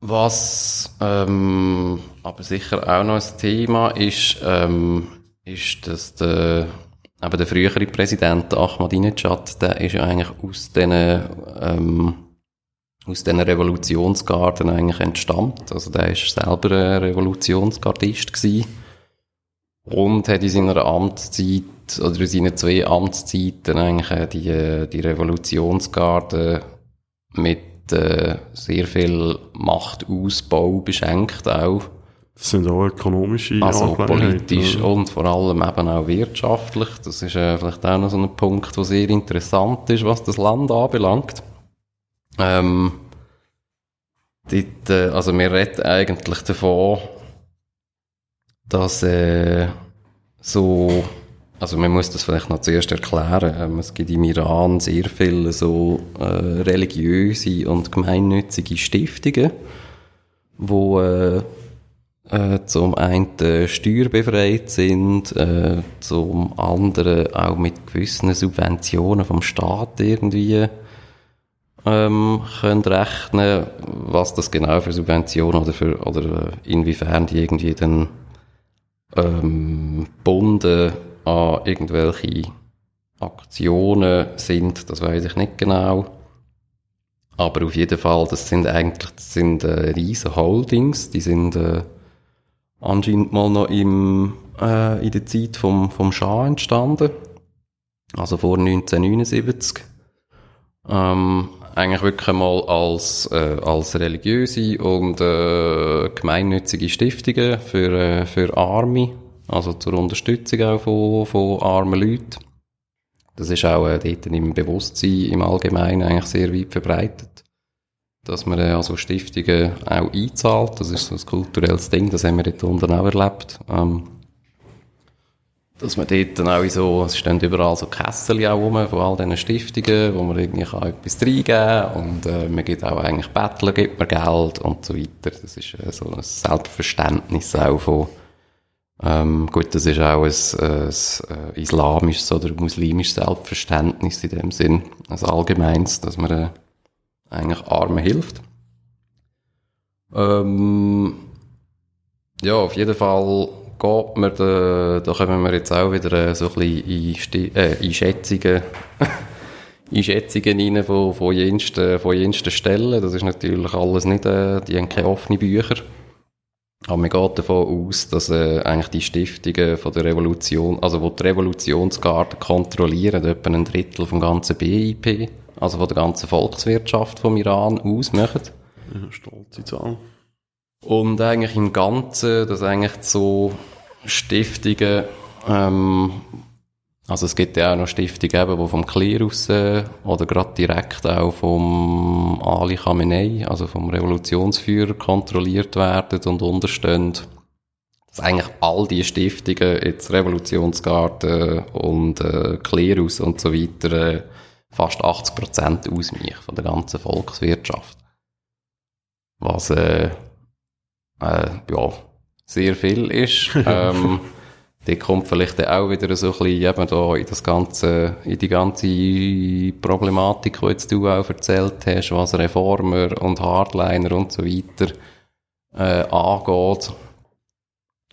was ähm, aber sicher auch noch ein Thema ist, ähm, ist, dass der, eben der frühere Präsident Ahmadinejad, der ist ja eigentlich aus diesen, ähm, aus diesen Revolutionsgarden eigentlich entstammt. Also der ist selber ein Revolutionsgardist gewesen und hat in seiner Amtszeit oder in seinen zwei Amtszeiten eigentlich die, äh, die Revolutionsgarde mit äh, sehr viel Machtausbau beschenkt auch. Das sind auch ökonomische Also politisch oder? und vor allem eben auch wirtschaftlich. Das ist äh, vielleicht auch noch so ein Punkt, der sehr interessant ist, was das Land anbelangt. Ähm, dort, äh, also wir reden eigentlich davon, dass äh, so, also man muss das vielleicht noch zuerst erklären. Ähm, es gibt im Iran sehr viele so äh, religiöse und gemeinnützige Stiftungen, wo äh, zum einen steuerbefreit sind, äh, zum anderen auch mit gewissen Subventionen vom Staat irgendwie ähm, können rechnen, was das genau für Subventionen oder für oder äh, inwiefern die irgendwie dann ähm, gebunden an irgendwelche Aktionen sind, das weiß ich nicht genau. Aber auf jeden Fall, das sind eigentlich das sind äh, riesen Holdings, die sind äh, anscheinend mal noch im, äh, in der Zeit vom, vom Schah entstanden. also vor 1979. Ähm, eigentlich wirklich mal als, äh, als religiöse und äh, gemeinnützige Stiftungen für, äh, für Arme, also zur Unterstützung auch von, von armen Leuten. Das ist auch äh, dort im Bewusstsein im Allgemeinen eigentlich sehr weit verbreitet. Dass man äh, also Stiftungen auch einzahlt, das ist so ein kulturelles Ding, das haben wir dort unten auch erlebt. Ähm, dass man dort dann auch so, es stehen überall so Kessel auch rum von all diesen Stiftungen, wo man irgendwie kann etwas reingeben kann und äh, man gibt auch eigentlich Bettler, gibt man Geld und so weiter. Das ist äh, so ein Selbstverständnis auch von, ähm, gut, das ist auch ein, ein, ein islamisches oder muslimisches Selbstverständnis in dem Sinn, ein allgemeins, dass man äh, eigentlich Armen hilft. Ähm, ja, auf jeden Fall geht man, da, da kommen wir jetzt auch wieder äh, so ein bisschen in, äh, in Schätzungen, [laughs] in Schätzungen rein von, von, jensten, von jensten Stellen. Das ist natürlich alles nicht, äh, die haben keine offenen Bücher. Aber man geht davon aus, dass äh, eigentlich die Stiftungen von der Revolution, also wo die Revolutionsgarde kontrollieren, etwa ein Drittel vom ganzen BIP, also von der ganzen Volkswirtschaft vom Iran ausmachen. Ja, stolze Zahl. Und eigentlich im Ganzen, dass eigentlich so Stiftungen, ähm, also es gibt ja auch noch Stiftungen, eben, die vom Klerus äh, oder gerade direkt auch vom Ali Khamenei, also vom Revolutionsführer kontrolliert werden und unterstehen. Dass eigentlich all die Stiftungen, jetzt Revolutionsgarde und äh, Klerus und so weiter, äh, fast 80 Prozent ausmachen von der ganzen Volkswirtschaft. Was äh, äh, ja, sehr viel ist. [laughs] ähm, die kommt vielleicht auch wieder so ein bisschen eben da in das ganze, in die ganze Problematik, die jetzt du auch erzählt hast, was Reformer und Hardliner und so weiter äh, angeht.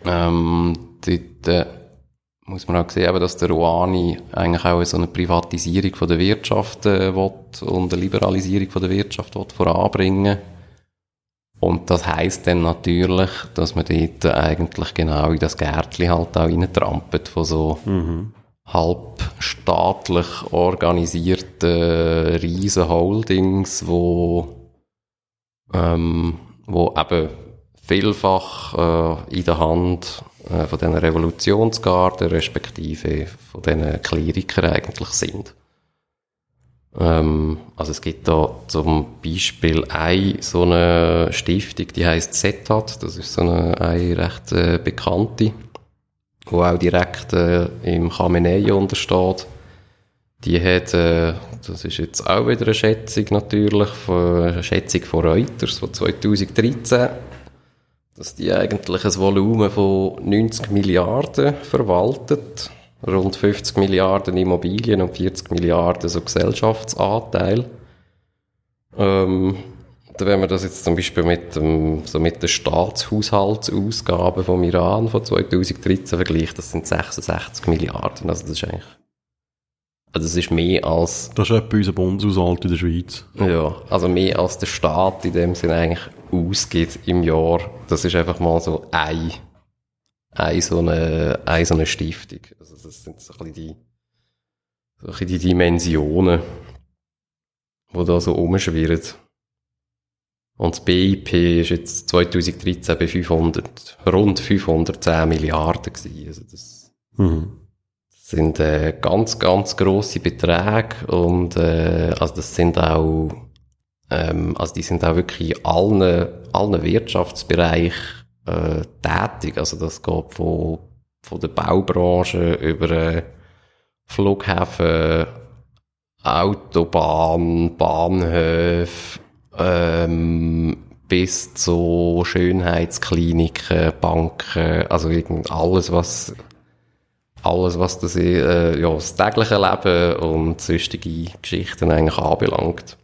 Ähm, dort äh, muss man auch sehen, dass der Rouhani eigentlich auch so eine Privatisierung von der Wirtschaft äh, will und eine Liberalisierung von der Wirtschaft will voranbringen und das heisst dann natürlich, dass man dort eigentlich genau in das Gärtchen halt auch reintrampelt von so mhm. halbstaatlich organisierten riesen Holdings, wo, ähm, wo eben vielfach äh, in der Hand äh, von diesen Revolutionsgarden respektive von diesen Klerikern eigentlich sind. Ähm, also es gibt da zum Beispiel eine so eine Stiftung, die heißt ZETAT, das ist so eine, eine recht äh, bekannte, wo auch direkt äh, im Khamenei untersteht. Die hat, äh, das ist jetzt auch wieder eine Schätzung natürlich, eine Schätzung von Reuters von 2013, dass die eigentlich ein Volumen von 90 Milliarden verwaltet rund 50 Milliarden Immobilien und 40 Milliarden so Gesellschaftsanteil. Ähm, wenn man das jetzt zum Beispiel mit, dem, so mit den Staatshaushaltsausgaben vom Iran von 2013 vergleicht, das sind 66 Milliarden. Also das ist eigentlich, also das ist mehr als... Das ist etwa unser Bundeshaushalt in der Schweiz. Ja, also mehr als der Staat in dem Sinne eigentlich ausgibt im Jahr. Das ist einfach mal so ein eine so eine, eine, so eine Stiftung. Also das sind so ein bisschen die, so ein bisschen die Dimensionen, die da so umschwirren. Und das BIP ist jetzt 2013 bei 500, rund 510 Milliarden gewesen. Also das mhm. sind äh, ganz, ganz grosse Beträge und äh, also das sind auch ähm, also die sind auch wirklich in allen, allen Wirtschaftsbereichen äh, tätig. Also das geht von, von der Baubranche über äh, Flughäfen, Autobahn, Bahnhöfe, ähm, bis zu Schönheitskliniken, Banken, also alles, was alles, was das, äh, ja, das tägliche Leben und sonstige Geschichten eigentlich anbelangt.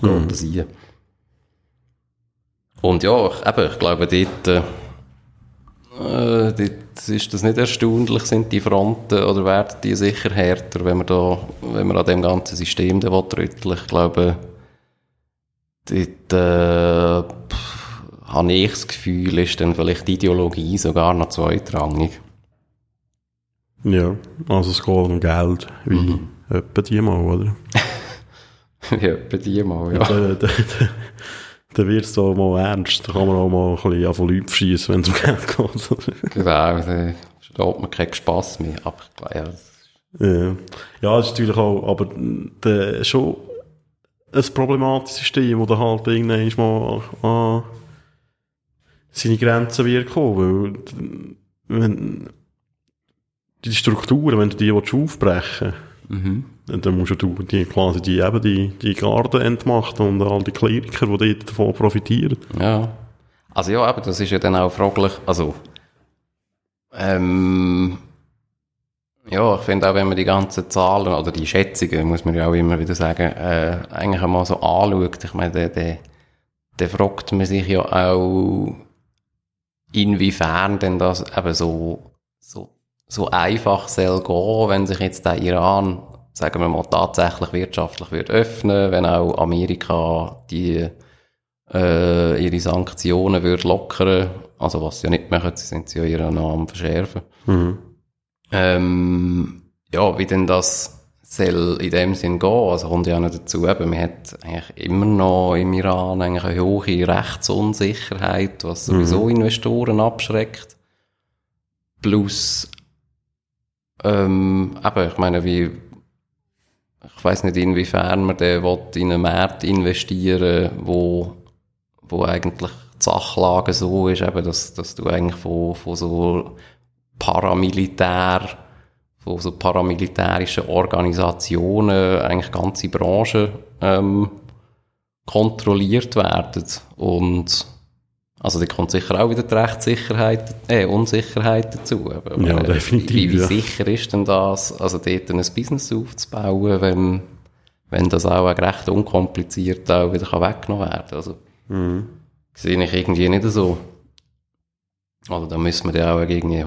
Mhm. Das hier. Und ja, ich, eben, ich glaube, dort, äh, äh, dort ist das nicht erstaunlich, sind die Fronten oder werden die sicher härter, wenn man da, wenn man an dem ganzen System da rütteln Ich glaube, dort, äh, habe ich das Gefühl, ist dann vielleicht die Ideologie sogar noch zweitrangig. Ja, also es geht um Geld, wie mhm. etwa die mal, oder? [laughs] [laughs] ja, etwa die mal, ja. Da, da, da, da wird es da mal ernst, da kann man auch mal ein bisschen von Leuten schießen, wenn es um Geld geht. genau, da steht man keinen Spass mehr, aber ja, ja. ja, das ist natürlich auch, aber der, schon ein problematisches System, wo da halt irgendwann mal an seine Grenzen wird kommen, weil wenn die Strukturen, wenn du die aufbrechen willst, mhm. Dann musst du die quasi die, eben die, die Garden entmachten und all die Kleriker, die davon profitieren. Ja. Also ja, aber das ist ja dann auch fraglich, also ähm, ja, ich finde auch, wenn man die ganzen Zahlen oder die Schätzungen, muss man ja auch immer wieder sagen, äh, eigentlich einmal so anschaut. Ich meine, der, der, der fragt man sich ja auch, inwiefern denn das eben so, so, so einfach soll gehen, wenn sich jetzt der Iran, sagen wir mal, tatsächlich wirtschaftlich wird öffnen, wenn auch Amerika die, äh, ihre Sanktionen wird lockern, also was sie ja nicht machen, sie sind sie ja ihre noch am verschärfen. Mhm. Ähm, ja, wie denn das soll in dem Sinn gehen, also kommt ja noch dazu, eben, man hat eigentlich immer noch im Iran eigentlich eine hohe Rechtsunsicherheit, was sowieso mhm. Investoren abschreckt. Plus, ähm, eben, ich meine, wie, ich weiß nicht, inwiefern man den in einen Markt investieren wo, wo eigentlich die Sachlage so ist, eben, dass, dass du eigentlich von, von so Paramilitär, von so paramilitärischen Organisationen, eigentlich ganze Branchen ähm, kontrolliert werden. Und also da kommt sicher auch wieder die Rechtssicherheit, äh, Unsicherheit dazu. Aber, ja, äh, definitiv. Wie, wie ja. sicher ist denn das, also dort ein Business aufzubauen, wenn, wenn das auch recht unkompliziert auch wieder weggenommen werden kann? Also, mhm. sehe ich irgendwie nicht so. Also da müssen wir ja auch irgendwie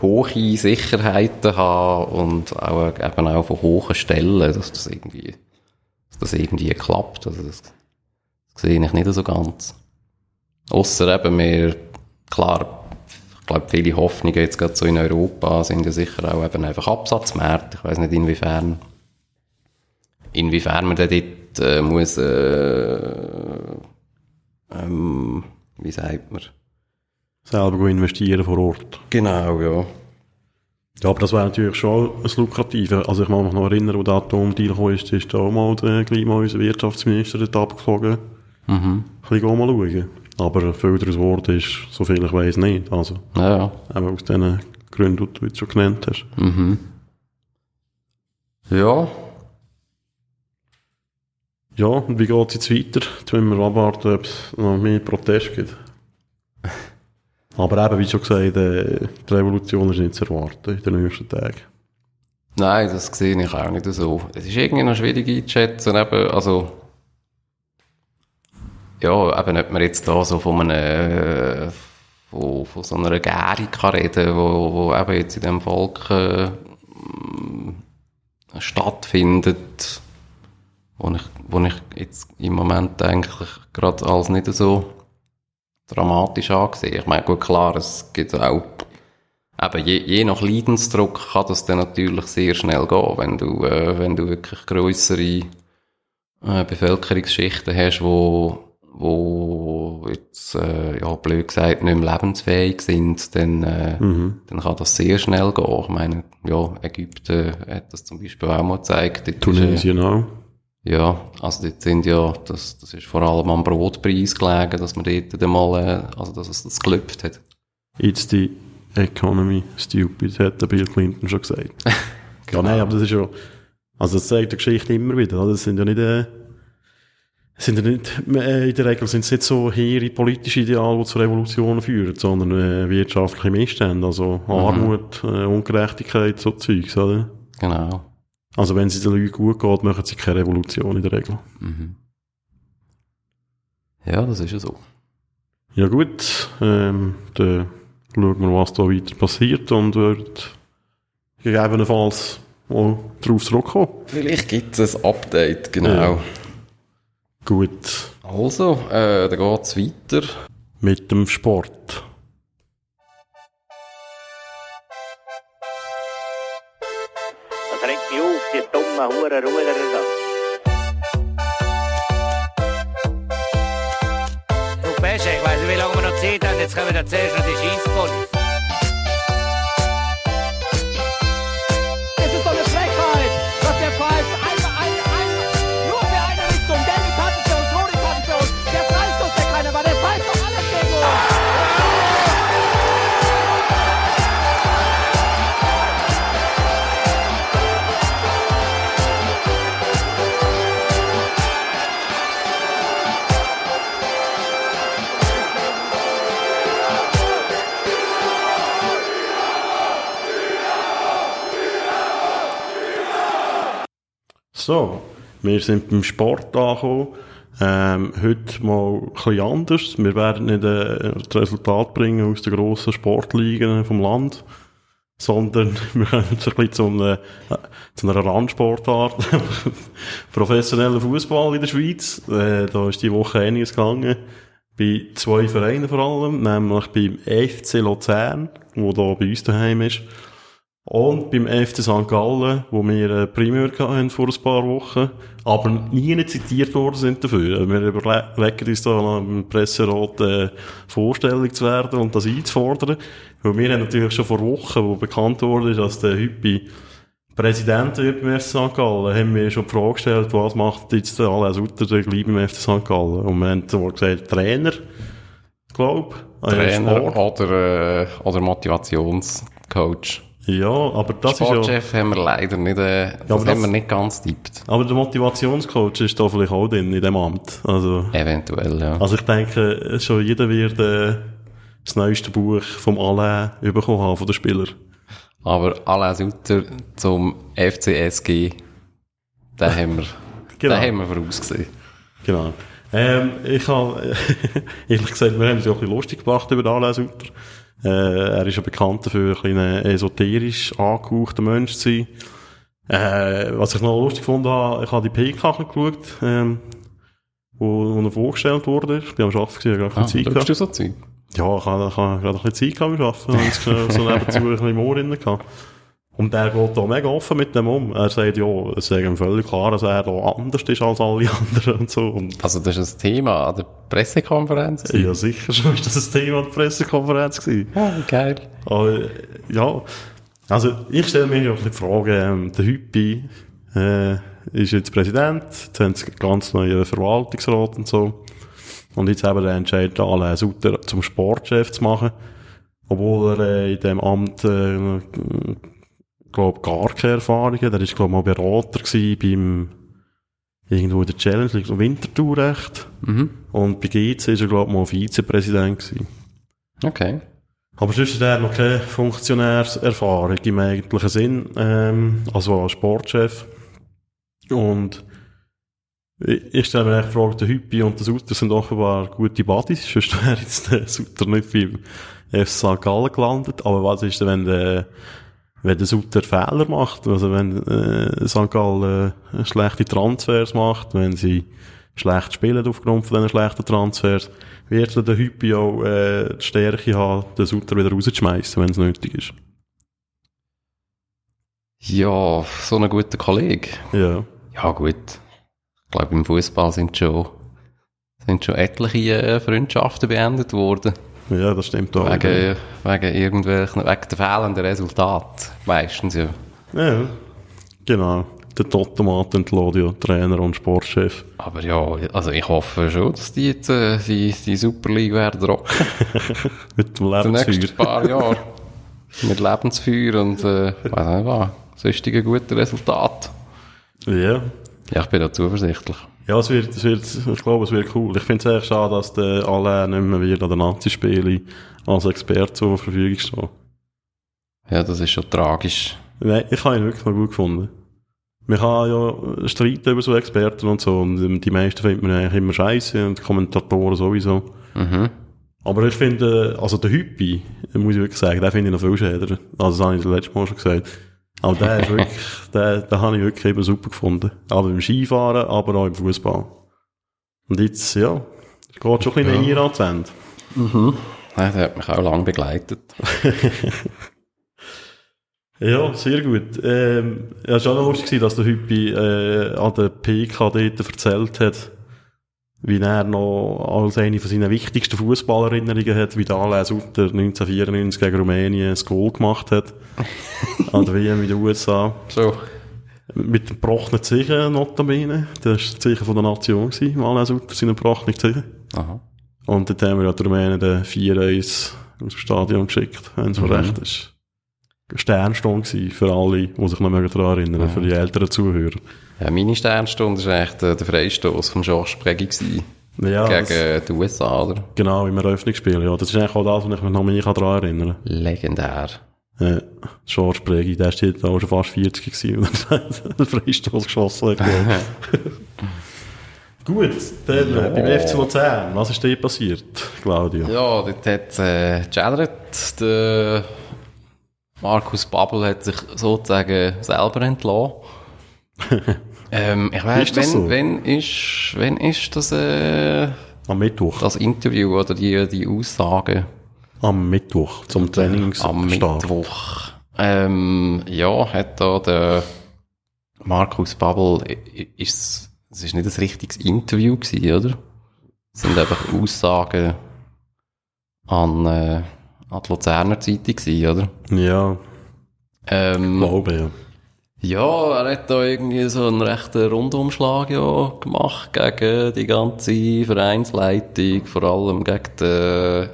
hohe Sicherheiten haben und auch eben auch von hohen Stellen, dass das irgendwie, dass das irgendwie klappt. Also das, das sehe ich nicht so ganz. Ausser eben wir, klar, ich glaube, viele Hoffnungen jetzt gerade so in Europa sind ja sicher auch eben einfach Absatzmärkte. Ich weiß nicht, inwiefern, inwiefern man da dort äh, muss, äh, ähm, wie sagt man, selber investieren vor Ort. Genau, ja. Ja, aber das wäre natürlich schon ein Lukratives. Also ich kann mich noch erinnern, wo der Atomdeal kam, ist, ist da auch mal der, mal unser Wirtschaftsminister dort abgeflogen. Mhm. Ein bisschen mal schauen. Aber viel daraus geworden ist, so viel ich weiss, nicht. Also, ja, ja. Eben aus den Gründen, die du jetzt schon genannt hast. Mhm. Ja. Ja, und wie geht es jetzt weiter? Jetzt müssen wir abwarten, ob es noch mehr Proteste gibt. [laughs] Aber eben, wie schon gesagt, äh, die Revolution ist nicht zu erwarten in den nächsten Tagen. Nein, das sehe ich auch nicht so. Es ist irgendwie noch schwierig einzuschätzen, eben, also, ja, eben, ob man jetzt da so von einem, von, von so einer Gärung kann reden, wo, wo eben jetzt in dem Volk, äh, stattfindet, wo ich, wo ich jetzt im Moment eigentlich gerade als nicht so dramatisch angesehen. Ich meine, gut, klar, es gibt auch, eben je, je nach Leidensdruck kann das dann natürlich sehr schnell gehen, wenn du, äh, wenn du wirklich grössere äh, Bevölkerungsschichten hast, wo, wo jetzt, äh, ja, blöd gesagt, nicht mehr lebensfähig sind, dann, äh, mhm. dann kann das sehr schnell gehen. Ich meine, ja, Ägypten hat das zum Beispiel auch mal gezeigt. Tunesien ist, äh, auch. Ja, also dort sind ja, das, das ist vor allem am Brotpreis gelegen, dass man dort dann mal, äh, also dass es das gelüpft hat. It's the economy stupid, hat der Bill Clinton schon gesagt. genau. [laughs] Ja, nein, aber das ist ja, also das zeigt die Geschichte immer wieder? Das sind ja nicht, äh, sind nicht, äh, in der Regel sind es nicht so hehre politische Ideale, die zu Revolutionen führen, sondern äh, wirtschaftliche Missstände, also mhm. Armut, äh, Ungerechtigkeit, so Zeugs, oder? Genau. Also wenn es den Leuten gut geht, machen sie keine Revolution in der Regel. Mhm. Ja, das ist ja so. Ja gut, ähm, dann schauen wir, was da weiter passiert und wird gegebenenfalls auch darauf zurückkommen. Vielleicht gibt es ein Update, genau. Ja. Gut. Also, äh, dann geht es weiter. Mit dem Sport. die dummen Huren Ruderer da. Du Pesche, ich weiss nicht, wie lange wir noch Zeit haben. Jetzt kommen wir zuerst noch die Scheisspolice. So, wir sind beim Sport angekommen. Ähm, heute mal ein bisschen anders. Wir werden nicht äh, das Resultat bringen aus den grossen Sportligen vom Land, sondern [laughs] wir kommen jetzt ein bisschen zu einer, zu einer Randsportart. [laughs] Professioneller Fußball in der Schweiz. Äh, da ist die Woche einiges gegangen. Bei zwei Vereinen vor allem, nämlich beim FC Luzern, wo da bei uns daheim ist. Und beim FC St. Gallen, wo wir eine Primär hatten vor ein paar Wochen, aber nie zitiert worden sind dafür. Wir überlegen uns da im Presserat äh, Vorstellung zu werden und das einzufordern. Weil wir haben natürlich schon vor Wochen, wo bekannt wurde, dass der Hüppi Präsident wird beim FC St. Gallen, haben wir schon die Frage gestellt, was macht jetzt der Alain Sutter gleich beim FC St. Gallen? Und wir haben zwar gesagt, Trainer, glaube Trainer oder, äh, oder Motivationscoach. Ja, aber das ist ja... Sportchef haben wir leider nicht, äh, das, aber das- haben wir nicht ganz tippt. Aber der Motivationscoach ist da vielleicht auch drin, in dem Amt. Also, Eventuell, ja. also ich denke, schon jeder wird äh, das neueste Buch vom Alain bekommen haben von den Spielern. Aber Alain Sutter zum FCSG, den [laughs] haben wir, Genau. den haben wir vorausgesehen. Genau. Ähm, ich habe, [laughs] ehrlich gesagt, wir haben uns ja auch ein bisschen lustig gemacht über Alain Sutter. Äh, er ist ja bekannt dafür, ein bisschen esoterisch angehauchter Mensch zu sein. Äh, was ich noch lustig gefunden habe, ich habe die PK geschaut, ähm, wo, wo er vorgestellt wurde. Ich bin am Arbeiten gewesen, ich habe Ah, gar keine Zeit gehabt. du so Zeug? Ja, ich habe, ich habe gerade ein bisschen Zeit gehabt beim Arbeiten. Und jetzt äh, so nebenzu ein bisschen Moor drin gehabt. Und der geht da mega offen mit dem um. Er sagt, ja, es ist ihm völlig klar, dass er da anders ist als alle [laughs] anderen und so. Und Also, das ist ein Thema an der Pressekonferenz. gewesen. ja, sicher schon ist das ein Thema der Pressekonferenz gewesen. Ah, geil. Aber, ja. Also, ich stelle mir ja ein bisschen die Frage, ähm, der Hüppi, äh, ist jetzt Präsident, jetzt haben sie ganz neuen Verwaltungsrat und so. Und jetzt haben wir den Entscheid, Alain Sutter zum Sportchef zu machen. Obwohl er äh, in dem Amt, äh, glaub, gar keine Erfahrung hat. Er ist, glaub, mal Berater gewesen beim, irgendwo in der Challenge, League, so Winterthur recht. Mhm. Und bei GC ist er, glaub, mal Vizepräsident gewesen. Okay. Aber sonst hat er noch keine Funktionärserfahrung im eigentlichen Sinn, ähm, also als Sportchef. Und ich, ich stelle mir echt die Frage, der Hüppi und der Sutter sind offenbar gute Buddies, sonst [laughs] wäre jetzt der Sutter nicht beim FC St. Gallen gelandet. Aber was ist denn, wenn der, wenn der Sutter Fehler macht? Also wenn äh, St. Gallen äh, schlechte Transfers macht, wenn sie schlecht spielen aufgrund von diesen schlechten Transfers, wird der Hüppi auch äh, die Stärke haben, den Sutter wieder rauszuschmeißen, wenn es nötig ist. Ja, so ein guter Kollege. Ja. Ja, gut. Ich glaube, im Fußball sind schon, sind schon etliche äh, Freundschaften beendet worden. Ja, das stimmt auch. Wegen, wegen irgendwelchen, wegen der fehlenden Resultate. Meistens ja. Ja, genau. Der Totomat entlädt ja Trainer und Sportchef. Aber ja, also ich hoffe schon, dass die jetzt äh, die, die Super League werden rocken. [laughs] Mit dem Die nächsten Lebensfeuer. paar Jahre. Mit Lebensfeuer und, äh, weiss nicht was, sonstige gute Resultate. Ja. Ja, ich bin da zuversichtlich. Ja, es wird, es wird, ich glaube, es wird cool. Ich finde es echt schade, dass der Alain nicht mehr wieder an den Nazi-Spielen als Experte zur Verfügung steht. Ja, das ist schon tragisch. Nein, ich habe ihn wirklich noch gut gefunden. Man kann ja streiten über so Experten und so, und ähm, die meisten findet man eigentlich immer scheiße und die Kommentatoren sowieso. Mhm. Aber ich finde, also der Hüppi, muss ich wirklich sagen, den finde ich noch viel schäder. Also das habe ich das letzte Mal schon gesagt. Aber der ist wirklich, den, den habe ich wirklich eben super gefunden. Aber im Skifahren, aber auch im Fußball. Und jetzt, ja, es geht schon ein bisschen näher ans Ende. Ja, der hat mich auch lange begleitet. [laughs] Ja, sehr gut. Ähm, ja, es war auch noch lustig, dass der Hüppi äh, an der PK dort erzählt hat, wie er noch als eine von seinen wichtigsten Fußballerinnerungen hat, wie der Alain Sutter 1994 gegen Rumänien ein Goal gemacht hat. [laughs] an der WM in den USA. So. Mit dem gebrochenen Zeichen, notabene. Das war das Zeichen von der Nation, Alain Sutter, seine gebrochenen Zeichen. Aha. Und dort haben wir ja die Rumänen den 4-1 aus dem Stadion geschickt, wenn es mir recht ist. Sternstunde gewesen für alle, die sich noch daran erinnern, für die älteren Zuhörer. Ja, meine Sternstunde war echt äh, der Freistoß vom Georges gewesen. Ja, Gegen das, äh, die USA, oder? genau, im Eröffnungsspiel, ja. Das ist eigentlich auch das, was ich mich noch mehr daran erinnern Legendär. Ja, George Bregi, der ist jetzt auch schon fast 40 gewesen, und hat den Freistoß geschossen. [laughs] [laughs] Gut, dann äh, beim FC Luzern, was ist dir passiert, Claudio? Ja, dort hat äh, Jared, der Markus Babbel, hat sich sozusagen selber entlassen. [laughs] ähm, ich das wenn, so? wenn ist, wenn ist das, äh, Am Mittwoch. das Interview oder die, die Aussage? Am Mittwoch, zum Am Trainingsstart. Mittwoch. Ähm, ja, hat da der Markus Babbel, i- ist, es ist nicht ein richtiges Interview gewesen, oder? Es sind einfach Aussagen an, äh, an die Luzerner Zeitung gewesen, oder? Ja, Ähm, glaube ja. Ja, er hat da irgendwie so einen rechten Rundumschlag ja, gemacht gegen die ganze Vereinsleitung, vor allem gegen den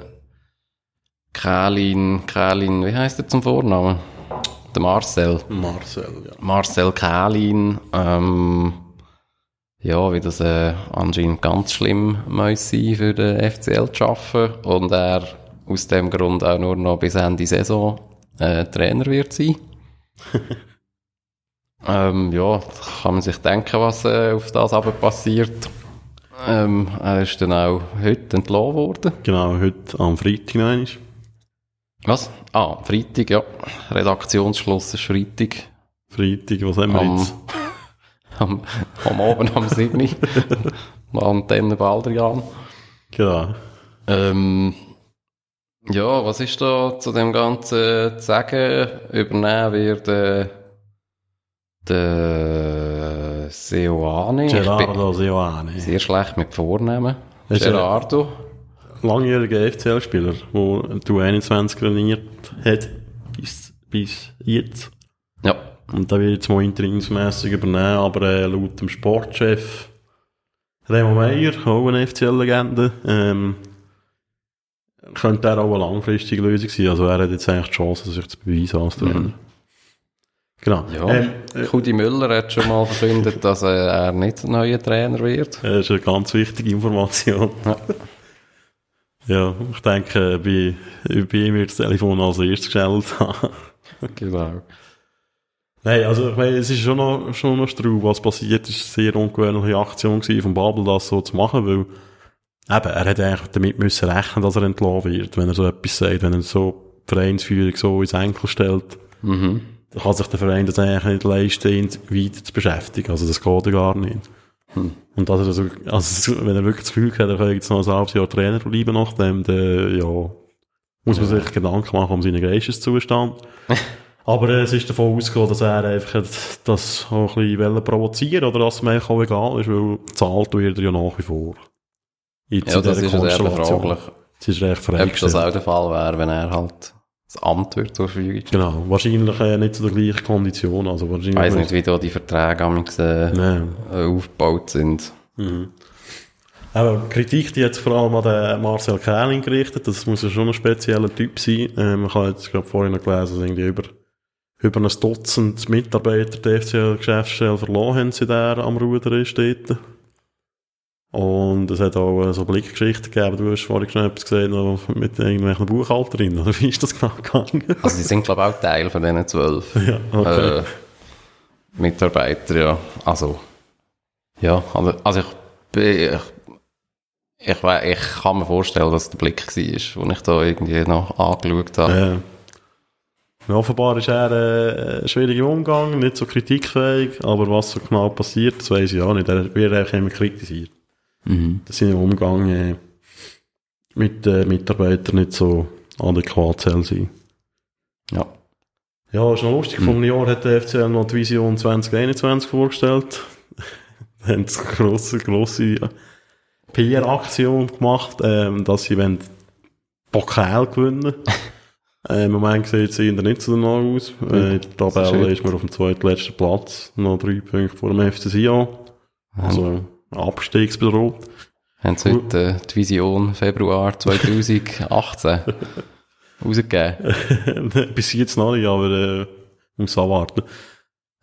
Kälin, Kälin, wie heißt er zum Vornamen? Der Marcel. Marcel, ja. Marcel Kälin, ähm, ja, wie das äh, anscheinend ganz schlimm muss sein für den FCL zu arbeiten und er aus dem Grund auch nur noch bis Ende Saison äh, Trainer wird sein. [laughs] ähm, ja, kann man sich denken, was äh, auf das aber passiert. Ähm, er ist dann auch heute entlassen worden. Genau, heute am Freitag einmal. Was? Ah, Freitag, ja. Redaktionsschluss ist Freitag. Freitag, was haben wir Am, jetzt? [laughs] am, am Abend am 7. [laughs] Antenne Baldrian. Genau. Ähm, ja, was ist da zu dem Ganzen zu sagen? Übernehmen wird äh, der Seoane. Ich bin Gerardo Seoane. sehr schlecht mit Vornamen. Ist er- Gerardo. Langjähriger FCL-Spieler, der du 21 trainiert hat, bis, bis jetzt. Ja. Und der wird jetzt mal interimsmässig übernehmen, aber äh, laut dem Sportchef Remo Meyer, auch eine FCL-Legende, ähm, könnte er auch eine langfristige Lösung sein. Also er hat jetzt eigentlich die Chance, sich zu beweisen als Trainer. Genau. Ja. Ähm, äh, Kudi Müller hat schon mal verkündet, [laughs] dass er nicht neuer Trainer wird. Das ist eine ganz wichtige Information. [laughs] Ja, ich denke, bei, bei ihm wird das Telefon als erstes gestellt haben. [laughs] Genau. Nein, also ich meine, es ist schon noch, schon noch Strau, was passiert ist, eine sehr ungewöhnliche Aktion von Babel, das so zu machen, weil eben, er hätte eigentlich damit müssen rechnen, dass er entlassen wird, wenn er so etwas sagt, wenn er so die Vereinsführung so ins Enkel stellt. Mhm. Kann sich der Verein das eigentlich nicht leisten, ihn weiter zu beschäftigen. Also das geht ja gar nicht. Und dass er das, wirklich- also wenn er wirklich das Gefühl hat, er könnte jetzt noch ein halbes Jahr Trainer bleiben nachdem, dann, ja, muss man sich Gedanken machen um seinen Geisteszustand. [laughs] Aber äh, es ist davon ausgegangen, dass er einfach das auch ein bisschen provozieren oder dass es mir auch egal ist, weil zahlt wird er ja nach wie vor. Jetzt Ja, in das ist sehr fraglich. Es ist recht Ob das auch der Fall wäre, wenn er halt das Amt wird zur Verfügung stellen. Genau, wahrscheinlich äh, nicht zu der gleichen Kondition. Also wahrscheinlich Ich weiss nicht, wie da die Verträge am äh, äh, aufgebaut sind. Aber Kritik, die jetzt vor allem an den Marcel Kähling gerichtet, das muss ja schon ein spezieller Typ sein. Ähm, ich habe jetzt gerade vorhin noch gelesen, dass irgendwie über, über ein Dutzend Mitarbeiter die FCL-Geschäftsstelle verloren haben, seit er am Ruder ist dort. Und es hat auch so Blickgeschichten gegeben, du hast vorhin schon etwas gesehen, mit irgendwelchen Buchhalterinnen, oder wie ist das genau gegangen? Also die sind, glaube ich, auch Teil von diesen zwölf [laughs] ja, okay. äh, Mitarbeiter, ja. Also, ja, also, ich, bin- ich, ich, ich kann mir vorstellen, dass der Blick war, wo ich da irgendwie noch angeschaut habe. Ja. Ja, offenbar ist er äh, ein schwieriger Umgang, nicht so kritikfähig, aber was so genau passiert, das weiß ich auch nicht. Er wird einfach immer kritisiert. Dass sein Umgang äh, mit äh, Mitarbeitern nicht so adäquat soll sein. Ja. Ja, ist noch lustig. Vor einem Jahr hat der FCL noch die Vision 2021 vorgestellt. Da haben sie eine grosse, grosse PR-Aktion gemacht, ähm, dass sie wollen Pokal gewinnen [laughs] äh, Im Moment sieht es eher nicht so danach aus. Äh, in der Tabelle ist man auf dem zweitletzten Platz, noch drei Punkte vor dem FC Sion. Also abstiegsbedroht. Haben sie heute äh, die Vision Februar 2018 [laughs] rausgegeben. [laughs] Bis jetzt noch nicht, aber äh, muss abwarten.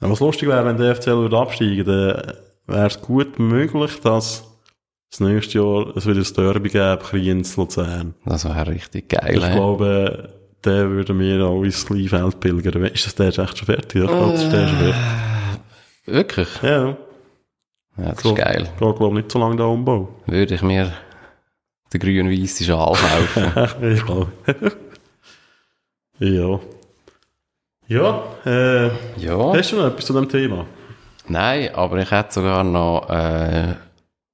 Was lustig wäre, wenn der FCL würde absteigen, dann wäre es gut möglich, dass das nächste Jahr es wieder ein Derby gäbe, Kriens Luzern. Das wäre richtig geil. Ich glaube, der würde mir auch ins Kleinfeld pilgern. Ist das der ist echt schon fertig? Das ist der schon fertig. Wirklich? Ja, Ja, das so. ist geil. geht glaube nicht so lange der Umbau. Würde ich mir den grün-weißen Schal kaufen. [laughs] ich glaube. ja. Ja, äh, ja. hast du noch etwas zu dem Thema? Nein, aber ich hätte sogar noch äh, ein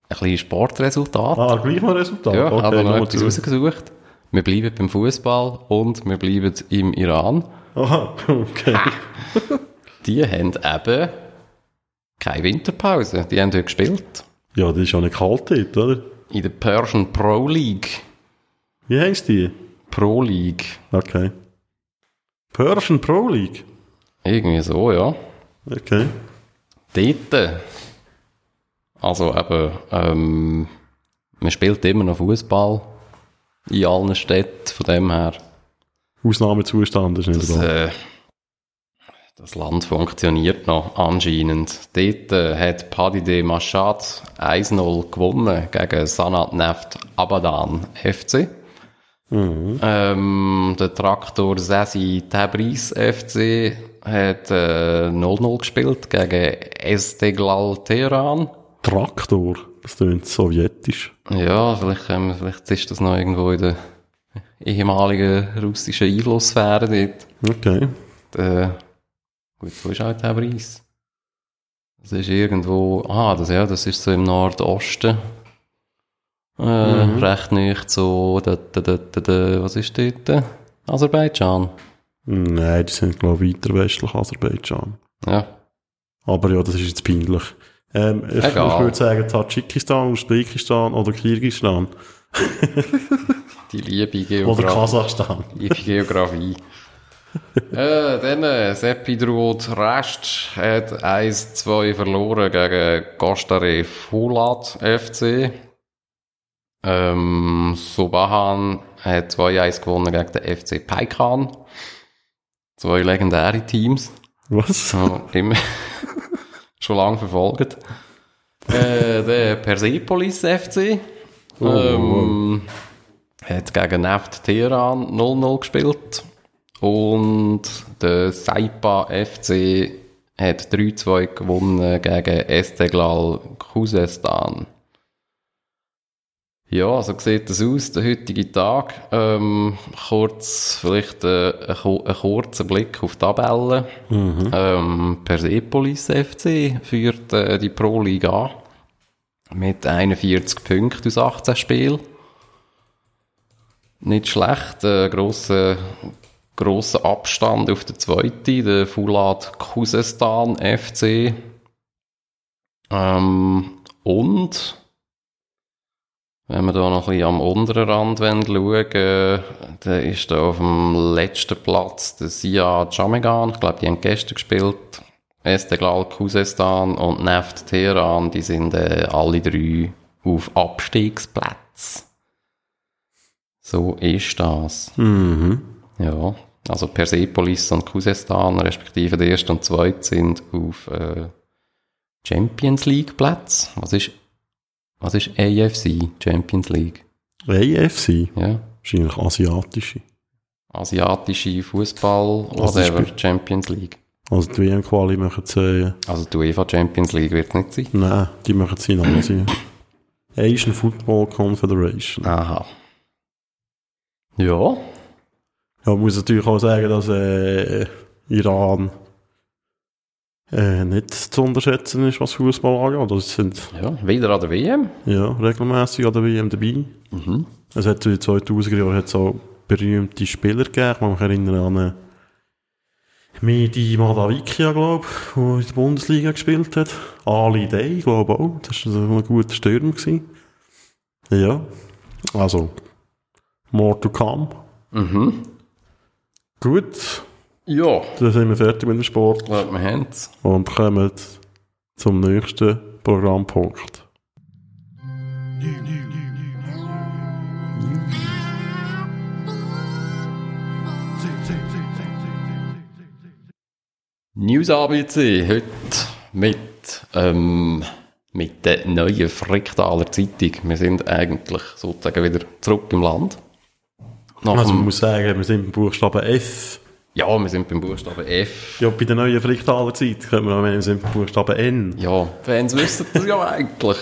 kleines Sportresultat. Ah, gleich noch Resultat. ja, okay, also noch etwas rausgesucht. Wir bleiben beim Fußball und wir bleiben im Iran. Aha, [laughs] okay. Die haben eben keine Winterpause. Die haben dort gespielt. Ja, das ist ja nicht kalt dort, oder? In der Persian Pro League. Wie heisst die? Pro League. Okay. Persian Pro League. Irgendwie so, ja. Okay. Dort, also eben, ähm, man spielt immer noch Fußball in allen Städten, von dem her, Ausnahmezustand ist nicht das, da. äh, das Land funktioniert noch anscheinend. Dort äh, hat Paddy de Mashad 1-0 gewonnen gegen Sanat Neft Abadan FC. Ähm, der Traktor Sesi Tabriz FC hat äh, 0-0 gespielt gegen Esteglal Teheran. Traktor. Das klingt sowjetisch. Ja, vielleicht, ähm, vielleicht ist das noch irgendwo in der ehemaligen russischen Einflusssphäre dort. Okay. Äh, gut, wo ist halt Tabriz? Das ist irgendwo, ah, das, ja, das ist so im Nordosten. Äh, recht nicht so, da, da, da, da, was ist dort? Aserbaidschan. Nein, die sind, glaube ich, weiter westlich Aserbaidschan. Ja. Aber ja, das ist jetzt peinlich. Ähm, ich, ich würde sagen, Tadschikistan, Usbekistan oder Kirgisistan. Die liebe [laughs] Oder Geografie. Kasachstan. Liebe Geografie. Äh, dann, äh, Seppi Druot Rest hat 1-2 verloren gegen Gostare Fulat FC. Ähm, Subahan hat 2-1 gewonnen gegen den FC Paikan. Zwei legendäre Teams. Was? Ja, immer [laughs] schon lange verfolgt. Äh, der Persepolis FC ähm, hat gegen Neft Teheran 0-0 gespielt. Und der Saipa FC hat 3-2 gewonnen gegen Esteglal Khuzestan. Ja, so sieht das aus, der heutige Tag. Ähm, kurz, vielleicht äh, ein, ku- ein kurzer Blick auf die Tabelle. Ähm, Persepolis FC führt äh, die Pro Liga an. Mit 41 Punkten aus 18 Spielen. Nicht schlecht. Äh, grosser, grosser Abstand auf der zweiten. Der Fulat Khuzestan FC. Ähm, und wenn wir da noch ein bisschen am unteren Rand wollen schauen, äh, dann ist da auf dem letzten Platz der Sia Jamegan. Ich glaube, die haben gestern gespielt. Esteglal Khuzestan und Neft Teheran, die sind äh, alle drei auf Abstiegsplätzen. So ist das. Mhm. Ja, also Persepolis und Khuzestan, respektive der erste und zweite, sind auf äh, Champions League Plätze. Was ist, was ist AFC, Champions League? AFC. Ja, Wahrscheinlich asiatische. asiatische Fußball, whatever, bei- Champions League. Also die WM-Quali machen sie, äh, Also die UEFA Champions League wird nicht sein. nein, die machen sie in Asien. Asian Football Confederation. Aha. Ja, Ja, man muss natürlich auch sagen, dass äh, Iran äh, nicht zu unterschätzen ist, was Fußball angeht. Es sind ja, wieder an der WM. ja, regelmäßig an der WM dabei. Mhm. Es hat in den 2000er Jahren hat so berühmte Spieler gegeben. Ich kann mich erinnern an äh, Medi Madavikia, glaube ich, der in der Bundesliga gespielt hat. Ali Day, glaube ich auch. Das war ein guter Stürmer. Gewesen. Ja. Also, more to come. Mhm. Gut, Ja, dann sind wir fertig mit dem Sport ich glaube, wir haben es. und kommen zum nächsten Programmpunkt. News ABC, heute mit, ähm, mit der neuen Fricktaler Zeitung. Wir sind eigentlich sozusagen wieder zurück im Land. Nach Also man muss sagen, wir sind beim Buchstaben F. ja, wir sind beim Buchstaben F. Ja, bei der neuen Fricktaler Zeit können wir auch meinen, wir sind beim Buchstaben N. Ja, Fans wissen das ja eigentlich.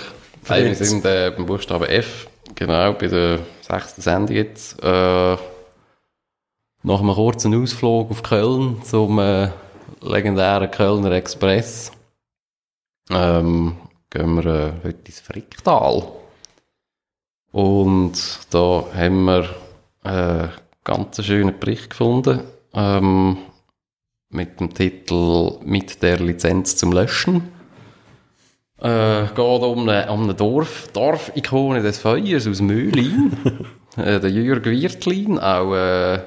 Nein, wir sind äh, beim Buchstaben F, genau, bei der sechsten Sendung jetzt. Äh, nach einem kurzen Ausflug auf Köln zum äh, legendären Kölner Express ähm, gehen wir äh, heute ins Fricktal. Und da haben wir äh, ganz schönen Bericht gefunden ähm, mit dem Titel «Mit der Lizenz zum Löschen». Äh, geht um eine, um eine Dorf, Dorfikone des Feuers aus Möhlin. [laughs] äh, der Jürg Wirtlin, auch äh,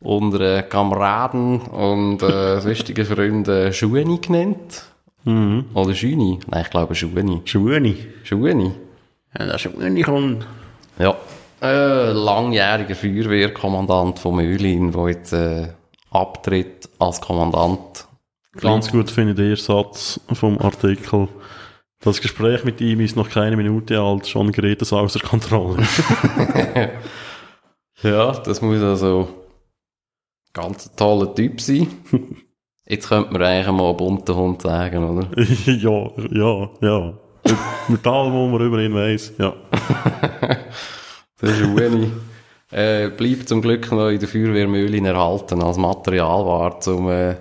unsere Kameraden und äh, sonstige Freunde Schueni genannt. Mhm. Oder Schüni? Nein, ich glaube Schueni. Schueni. Schueni? Ja, das Schueni kommt. Ja. Äh, langjähriger Feuerwehrkommandant von Möhlin, der jetzt äh, abtritt als Kommandant. Ganz gut finde ich den Satz vom Artikel. Das Gespräch mit ihm ist noch keine Minute alt, schon gerät es außer Kontrolle. [laughs] Ja, das muss also ganz ein toller Typ sein. Jetzt könnte man eigentlich mal bunter Hund sagen, oder? [laughs] ja, ja, ja. Mit, mit allem, was man über ihn weiss, ja. [laughs] Der Schueni. [laughs] Äh, bleibt zum Glück noch in der Feuerwehr Möhlin erhalten als Materialwart, um äh,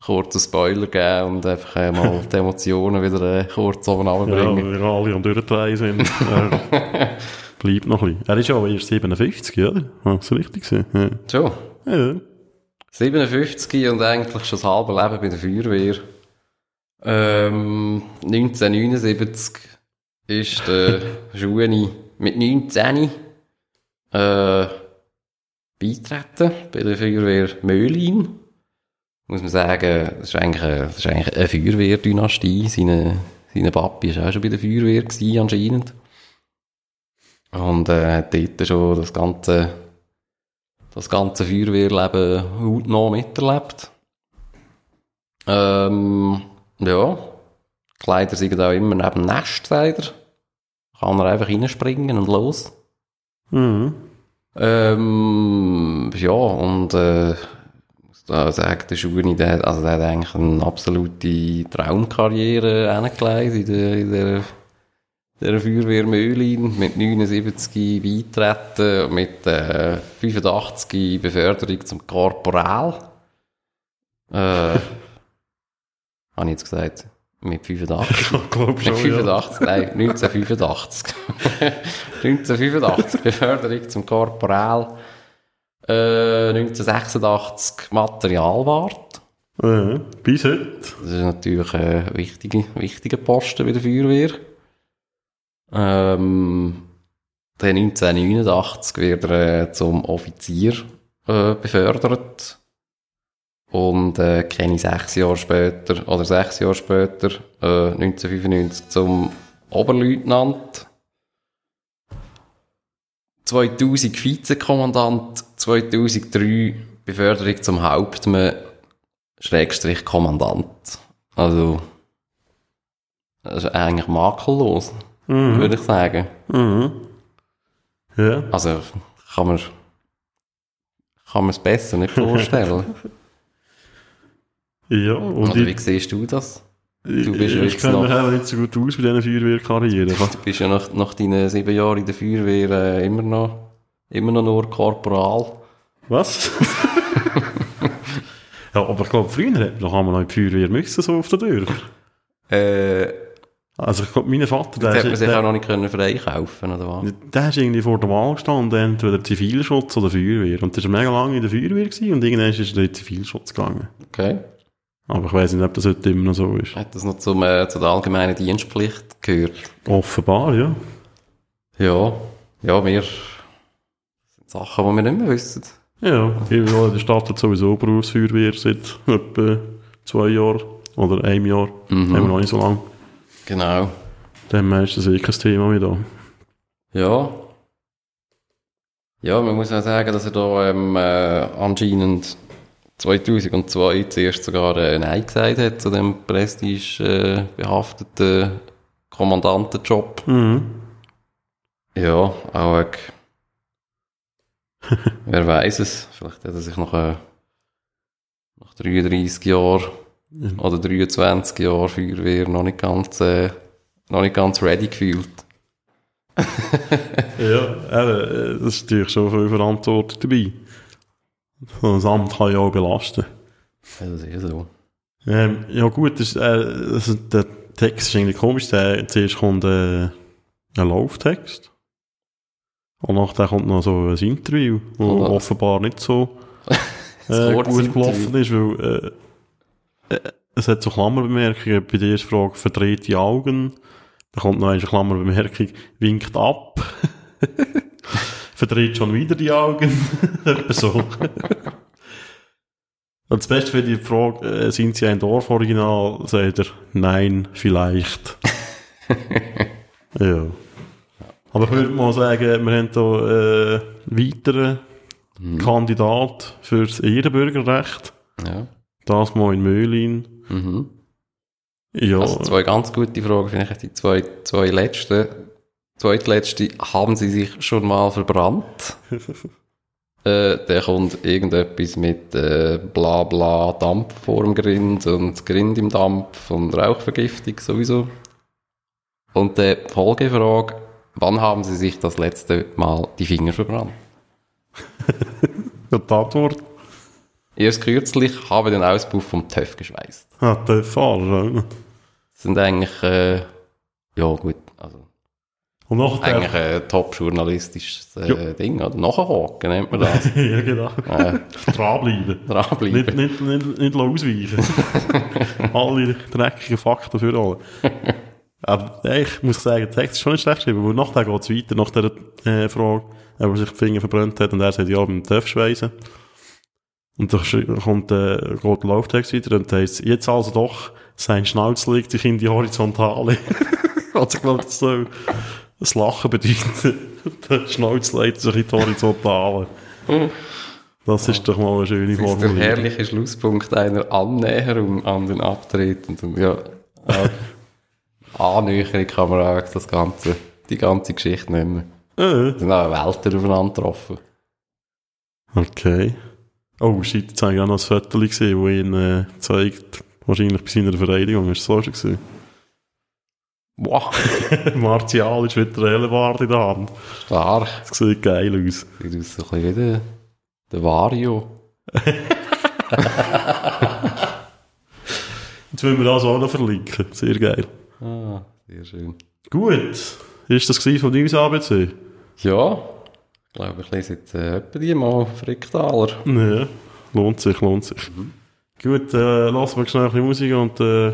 kurzen Spoiler geben und einfach äh, mal [laughs] die Emotionen wieder äh, kurz oben Ja, runterbringen. wir alle am Durchdrehen sind. Er [laughs] bleibt noch ein bisschen. Er ist ja aber erst 57, oder? Ja, das richtig gesehen. Ja. Schon. Ja. 57 und eigentlich schon das halbe Leben bei der Feuerwehr. Ähm, 1979 ist der Schueni mit 19 äh, beitreten bei der Feuerwehr Möhlin. Muss man sagen, das ist eigentlich eine, das ist eigentlich eine Feuerwehrdynastie. Seine, seine Papi war auch schon bei der Feuerwehr gewesen, anscheinend. Und äh, dort schon das ganze das ganze Feuerwehrleben hautnah miterlebt. Ähm, ja. Kleider sind auch immer neben dem Nest, sagt. Kann er einfach reinspringen und los. Mhm. Ähm, ja, und äh, muss da sagen, der Schuhni, der, also der hat eigentlich eine absolute Traumkarriere hingelegt in der, in der, der Feuerwehr Möhlin mit 79 beitreten, mit äh, 85 Beförderung zum Korporal. Äh, [laughs] habe ich jetzt gesagt? Mit 85? Ich glaube schon, Mit ja. 85, nein, 1985. 1985 Beförderung zum Korporal. Äh, 1986 Materialwart. Ja, bis heute. Das ist natürlich ein wichtiger, wichtiger Posten bei der Feuerwehr. Ähm, dann 1989 wird er äh, zum Offizier äh, befördert. Und äh, kenne ich sechs Jahre später, oder sechs Jahre später, äh, 1995 zum Oberleutnant. 2000 Vizekommandant, 2003 Beförderung zum Hauptmann, Schrägstrich Kommandant. Also, das ist eigentlich makellos, Mhm. würde ich sagen. Mhm. Ja. Also, kann man, kann man es besser nicht vorstellen. [laughs] Ja, und Oder wie ich, siehst du das? ich, du bist ich jetzt kenne mich eben nicht so gut aus bei diesen Feuerwehrkarrieren. [laughs] Du bist ja nach, nach deinen sieben Jahren in der Feuerwehr äh, immer noch, immer noch nur Korporal. Was? [laughs] ja, aber ich glaube, früher noch einmal noch in die Feuerwehr müssen, so auf der Tür. Äh, Also, ich glaube, mein Vater, der, hätte man sich auch der, noch nicht können freikaufen oder was? der ist irgendwie vor der Wahl gestanden, entweder Zivilschutz oder Feuerwehr. Und der war mega lange in der Feuerwehr gewesen, und irgendwann ist er in den Zivilschutz gegangen. Okay. Aber ich weiss nicht, ob das heute immer noch so ist. Hat das noch zum, äh, zu der allgemeinen Dienstpflicht gehört? Offenbar, ja. Ja. Ja, wir, das sind Sachen, die wir nicht mehr wissen. Ja, in der Stadt hat sowieso Berufsfeuerwehr seit etwa zwei Jahren oder einem Jahr. Mhm. Haben wir noch nicht so lange. Genau. Dann ist das wirklich ein Thema wieder. Ja. Ja, man muss auch sagen, dass er da ähm, äh, anscheinend 2002 zuerst sogar äh, Nein gesagt hat zu dem prestige äh, behafteten Kommandantenjob. Mhm. Ja, auch äh, [laughs] wer weiß es, vielleicht hat er sich noch äh, nach 33 Jahren oder 23 Jahren Feuerwehr noch nicht ganz, äh, noch nicht ganz ready gefühlt. [laughs] Ja, äh, das ist natürlich schon viel Verantwortung dabei. Ein Amt kann ja auch belasten. Ja, das ist so. Ähm, ja gut, das, äh, also der Text ist eigentlich komisch. Der, zuerst kommt äh, ein Lauftext. Und nachher kommt noch so ein Interview, wo Oder- offenbar nicht so [laughs] Das äh, gut gelaufen ist, weil äh, äh, es hat so Klammerbemerkungen bei der ersten Frage verdrehte Augen. Da kommt noch eine Klammerbemerkung, winkt ab. [laughs] Verdreht schon wieder die Augen. [laughs] So. Und das Beste für die Frage, äh, sind Sie ein Dorforiginal? Sagt er, nein, vielleicht. [laughs] ja. Aber ich würde mal sagen, wir haben hier äh, weiteren Kandidat fürs Ehrenbürgerrecht. Ja. Das mal in Möhlin. Mhm. Ja, Also zwei ganz gute Fragen, finde ich. Die zwei, zwei letzten. Zweitletzte, haben Sie sich schon mal verbrannt? [laughs] äh, der kommt irgendetwas mit äh, bla bla Dampf vor dem Grind und Grind im Dampf und Rauchvergiftung sowieso. Und die Folgefrage, wann haben Sie sich das letzte Mal die Finger verbrannt? [laughs] die Antwort Erst kürzlich habe den Auspuff vom TÜV geschweißt. der Fahrer. Das sind eigentlich, äh, ja gut, Und nachher eigentlich ein top-journalistisches äh, Ja. Ding, oder? Nachhaken nennt man das. [laughs] ja, genau. äh, [laughs] Dranbleiben. dranbleiben. Nicht, nicht, nicht, nicht ausweichen. [laughs] alle dreckigen Fakten für alle. Aber äh, ich muss sagen, der Text ist schon nicht schlecht geschrieben, weil nachher geht es weiter, nach dieser äh, Frage, ob er sich die Finger verbrannt hat und er sagt, ja, beim TÜV schweißen. Und dann kommt, äh, geht der Lauftext weiter und heisst, jetzt also doch, sein Schnauz legt sich in die Horizontale. also ich glaube, das soll das Lachen bedeuten. der Schnauz legt sich in die Horizontale. Das ist doch mal eine schöne Das ist der Formulierung. herrliche Schlusspunkt einer Annäherung an den Abtretenden. Ja, äh, [laughs] Annäherung kann man auch das ganze, die ganze Geschichte nehmen. Äh. Sind auch Welten aufeinander getroffen. Okay. Oh, shit, jetzt habe ich auch noch ein Foto gesehen, das ihn äh, zeigt, wahrscheinlich bei seiner Vereidigung. Ist das so schon gesehen? Wow, [laughs] Martial ist wieder Relevant in der Hand. stark. Das sieht geil aus. Sieht aus so ein bisschen wie der, der Vario. [laughs] Jetzt wollen wir das auch noch verlinken. Sehr geil. Ah, sehr schön. Gut. Ist das von News ABC? Ja, ich glaube, ich lese jetzt äh, etwa die mal Fricktaler. Ja. Lohnt sich, lohnt sich. Gut, äh, lassen wir schnell ein bisschen Musik und äh,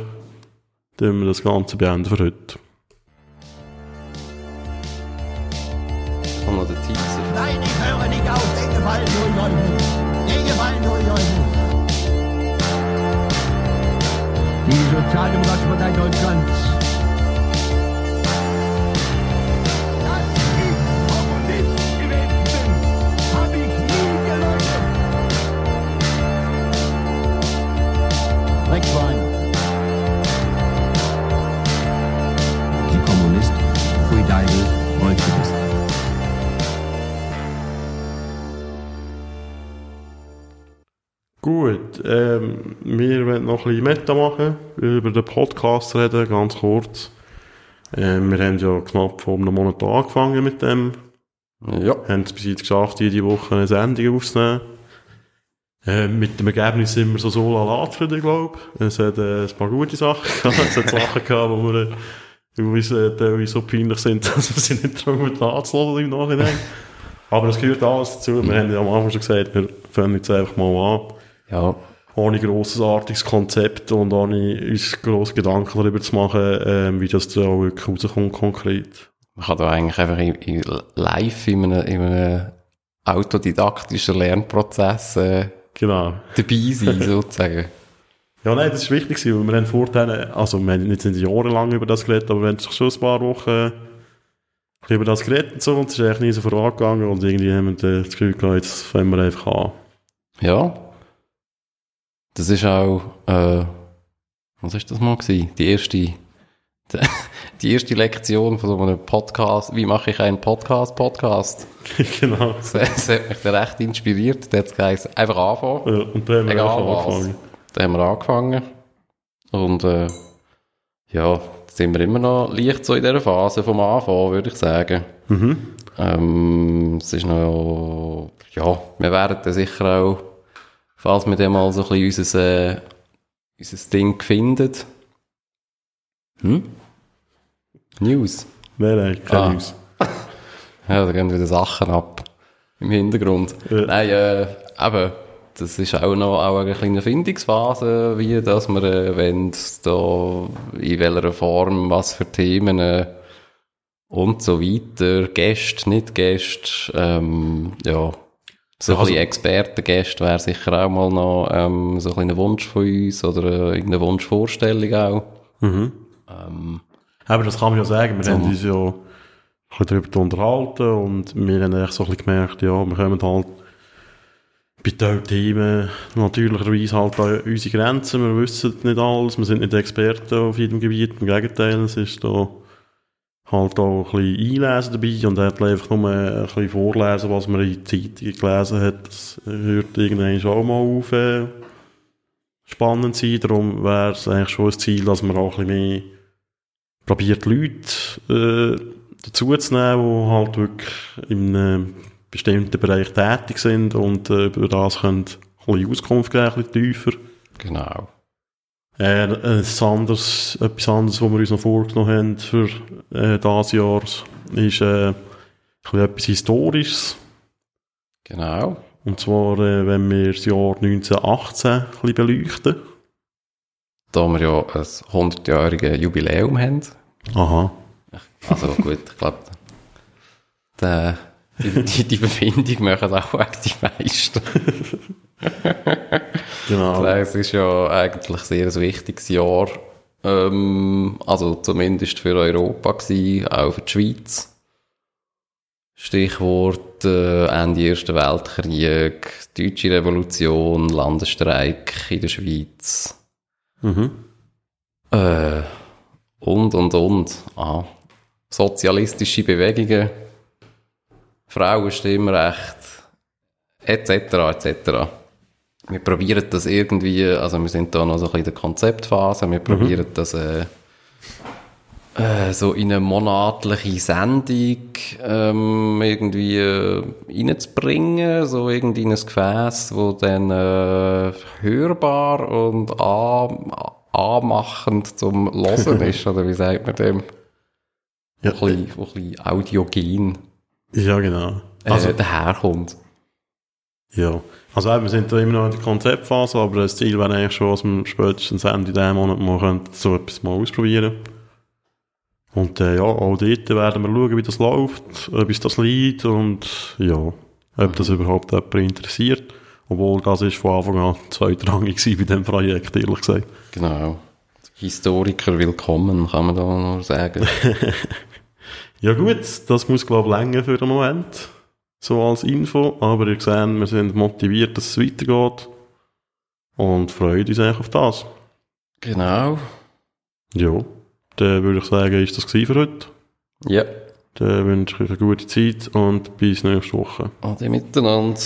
dann wir das Ganze beenden für heute. Und noch der Teaser. Nein, ich höre nicht auf. Den Gefallen euch nicht. Den Gefallen euch nicht. Die Sozialdemokratie Deutschlands. Ähm, wir wollen noch ein bisschen Meta machen, über den Podcast reden, ganz kurz. Ähm, wir haben ja knapp vor einem Monat angefangen mit dem, Ja. haben es bis jetzt geschafft, jede Woche eine Sendung aufzunehmen. Ähm, mit dem Ergebnis sind wir so so lala zufrieden, glaube ich. Es hat äh, ein paar gute Sachen [laughs] gehabt, es hat Sachen gehabt, wo wir äh, teilweise so peinlich sind, [laughs] dass wir sie nicht trauen anzulassen im Nachhinein. Aber es gehört alles dazu. Wir haben ja am Anfang schon gesagt, wir fangen jetzt einfach mal an. Ja, Ohne grossartiges Konzept und ohne uns grosse Gedanken darüber zu machen, ähm, wie das da auch wirklich rauskommt konkret. man kann da eigentlich einfach in, in live in einem, in einem autodidaktischen Lernprozess äh, Genau. dabei sein, [laughs] sozusagen. Ja, nein, das ist wichtig, weil wir haben vorher, also wir haben nicht jahrelang über das geredet, aber wir haben schon ein paar Wochen äh, über das geredet und so, und es ist eigentlich nie so vorangegangen und irgendwie haben wir das Gefühl gehabt, jetzt fangen wir einfach an. Ja. Das ist auch, äh, was ist das mal gewesen? Die erste, [laughs] die, erste Lektion von so einem Podcast. Wie mache ich einen Podcast-Podcast? [laughs] genau. Das, das hat mich dann recht inspiriert. Da hat es einfach anfangen. Ja, und dann haben wir Egal was. angefangen. Da haben wir angefangen. Und, äh, ja, jetzt sind wir immer noch leicht so in dieser Phase vom Anfang, würde ich sagen. Ähm, es ist noch, ja, wir werden dann sicher auch, falls wir dann mal so ein bisschen unser, äh, unser Ding finden. Hm? News. Nein, nein, keine Ah. News. [laughs] Ja, da gehen wieder Sachen ab. Im Hintergrund. Ja. Nein, äh, eben, das ist auch noch auch eine kleine Findungsphase, wie dass wir, äh, wenn da, in welcher Form, was für Themen, äh, und so weiter, Gäste, nicht Gäste, ähm, ja, so ein Also- bisschen Expertengäste wäre sicher auch mal noch, ähm, so ein kleiner Wunsch von uns oder äh, irgendeine Wunschvorstellung auch. Ähm, Aber das kann man ja sagen, wir So. haben uns ja ein darüber unterhalten und wir haben echt so ein bisschen gemerkt, ja, wir kommen halt bei diesen Themen natürlicherweise halt an unsere Grenzen, wir wissen nicht alles, wir sind nicht Experten auf jedem Gebiet, im Gegenteil, es ist da halt auch ein bisschen einlesen dabei und hat einfach nur ein bisschen vorlesen, was man in Zeitungen gelesen hat, das hört irgendwann auch mal auf äh, spannend sein, darum wäre es eigentlich schon ein Ziel, dass man auch ein bisschen mehr probiert Leute äh, dazu zu nehmen, die halt wirklich in einem bestimmten Bereich tätig sind und äh, über das können ein bisschen Auskunft geben, tiefer. genau. Äh, ein anderes, etwas anderes, was wir uns noch vorgenommen haben für äh, dieses Jahr, ist äh, etwas Historisches. Genau. Und zwar, äh, wenn wir das Jahr 1918 ein beleuchten. Da wir ja ein 100-jähriges Jubiläum haben. Aha. Also gut, ich glaube, die, die, die Verbindung machen auch die meisten. Genau. Es ist ja eigentlich sehr ein wichtiges Jahr. Ähm, also zumindest für Europa gewesen, auch für die Schweiz. Stichwort äh, Ende Ersten Weltkrieg, Deutsche Revolution, Landesstreik in der Schweiz. Mhm. Äh, und, und, und. Ah. Sozialistische Bewegungen, Frauenstimmrecht, etc., etc. Wir probieren das irgendwie, also wir sind da noch so ein bisschen in der Konzeptphase, wir probieren das äh, äh, so in eine monatliche Sendung ähm, irgendwie äh, reinzubringen, so irgendwie in ein Gefäß, wo dann äh, hörbar und an, anmachend zum Losen [laughs] ist, oder wie sagt man dem? Ja, Ein bisschen, ein bisschen audiogen ja, genau. äh, Also, daherkommt. Ja, also eben, wir sind da immer noch in der Konzeptphase, aber das Ziel wäre eigentlich schon, dass wir spätestens Ende dieses Monat mal können so etwas mal ausprobieren Und äh, ja, auch dort werden wir schauen, wie das läuft, ob uns das liegt und ja, ob das überhaupt jemand interessiert. Obwohl das ist von Anfang an zweitrangig gewesen bei diesem Projekt, ehrlich gesagt. Genau. Historiker willkommen, kann man da nur sagen. [laughs] Ja gut, das muss glaube ich länger für den Moment, so als Info, aber ihr seht, wir sind motiviert, dass es weitergeht und freuen uns eigentlich auf das. genau. Ja, dann würde ich sagen, ist das für heute. Ja. Dann wünsche ich euch eine gute Zeit und bis nächste Woche. Ade miteinander.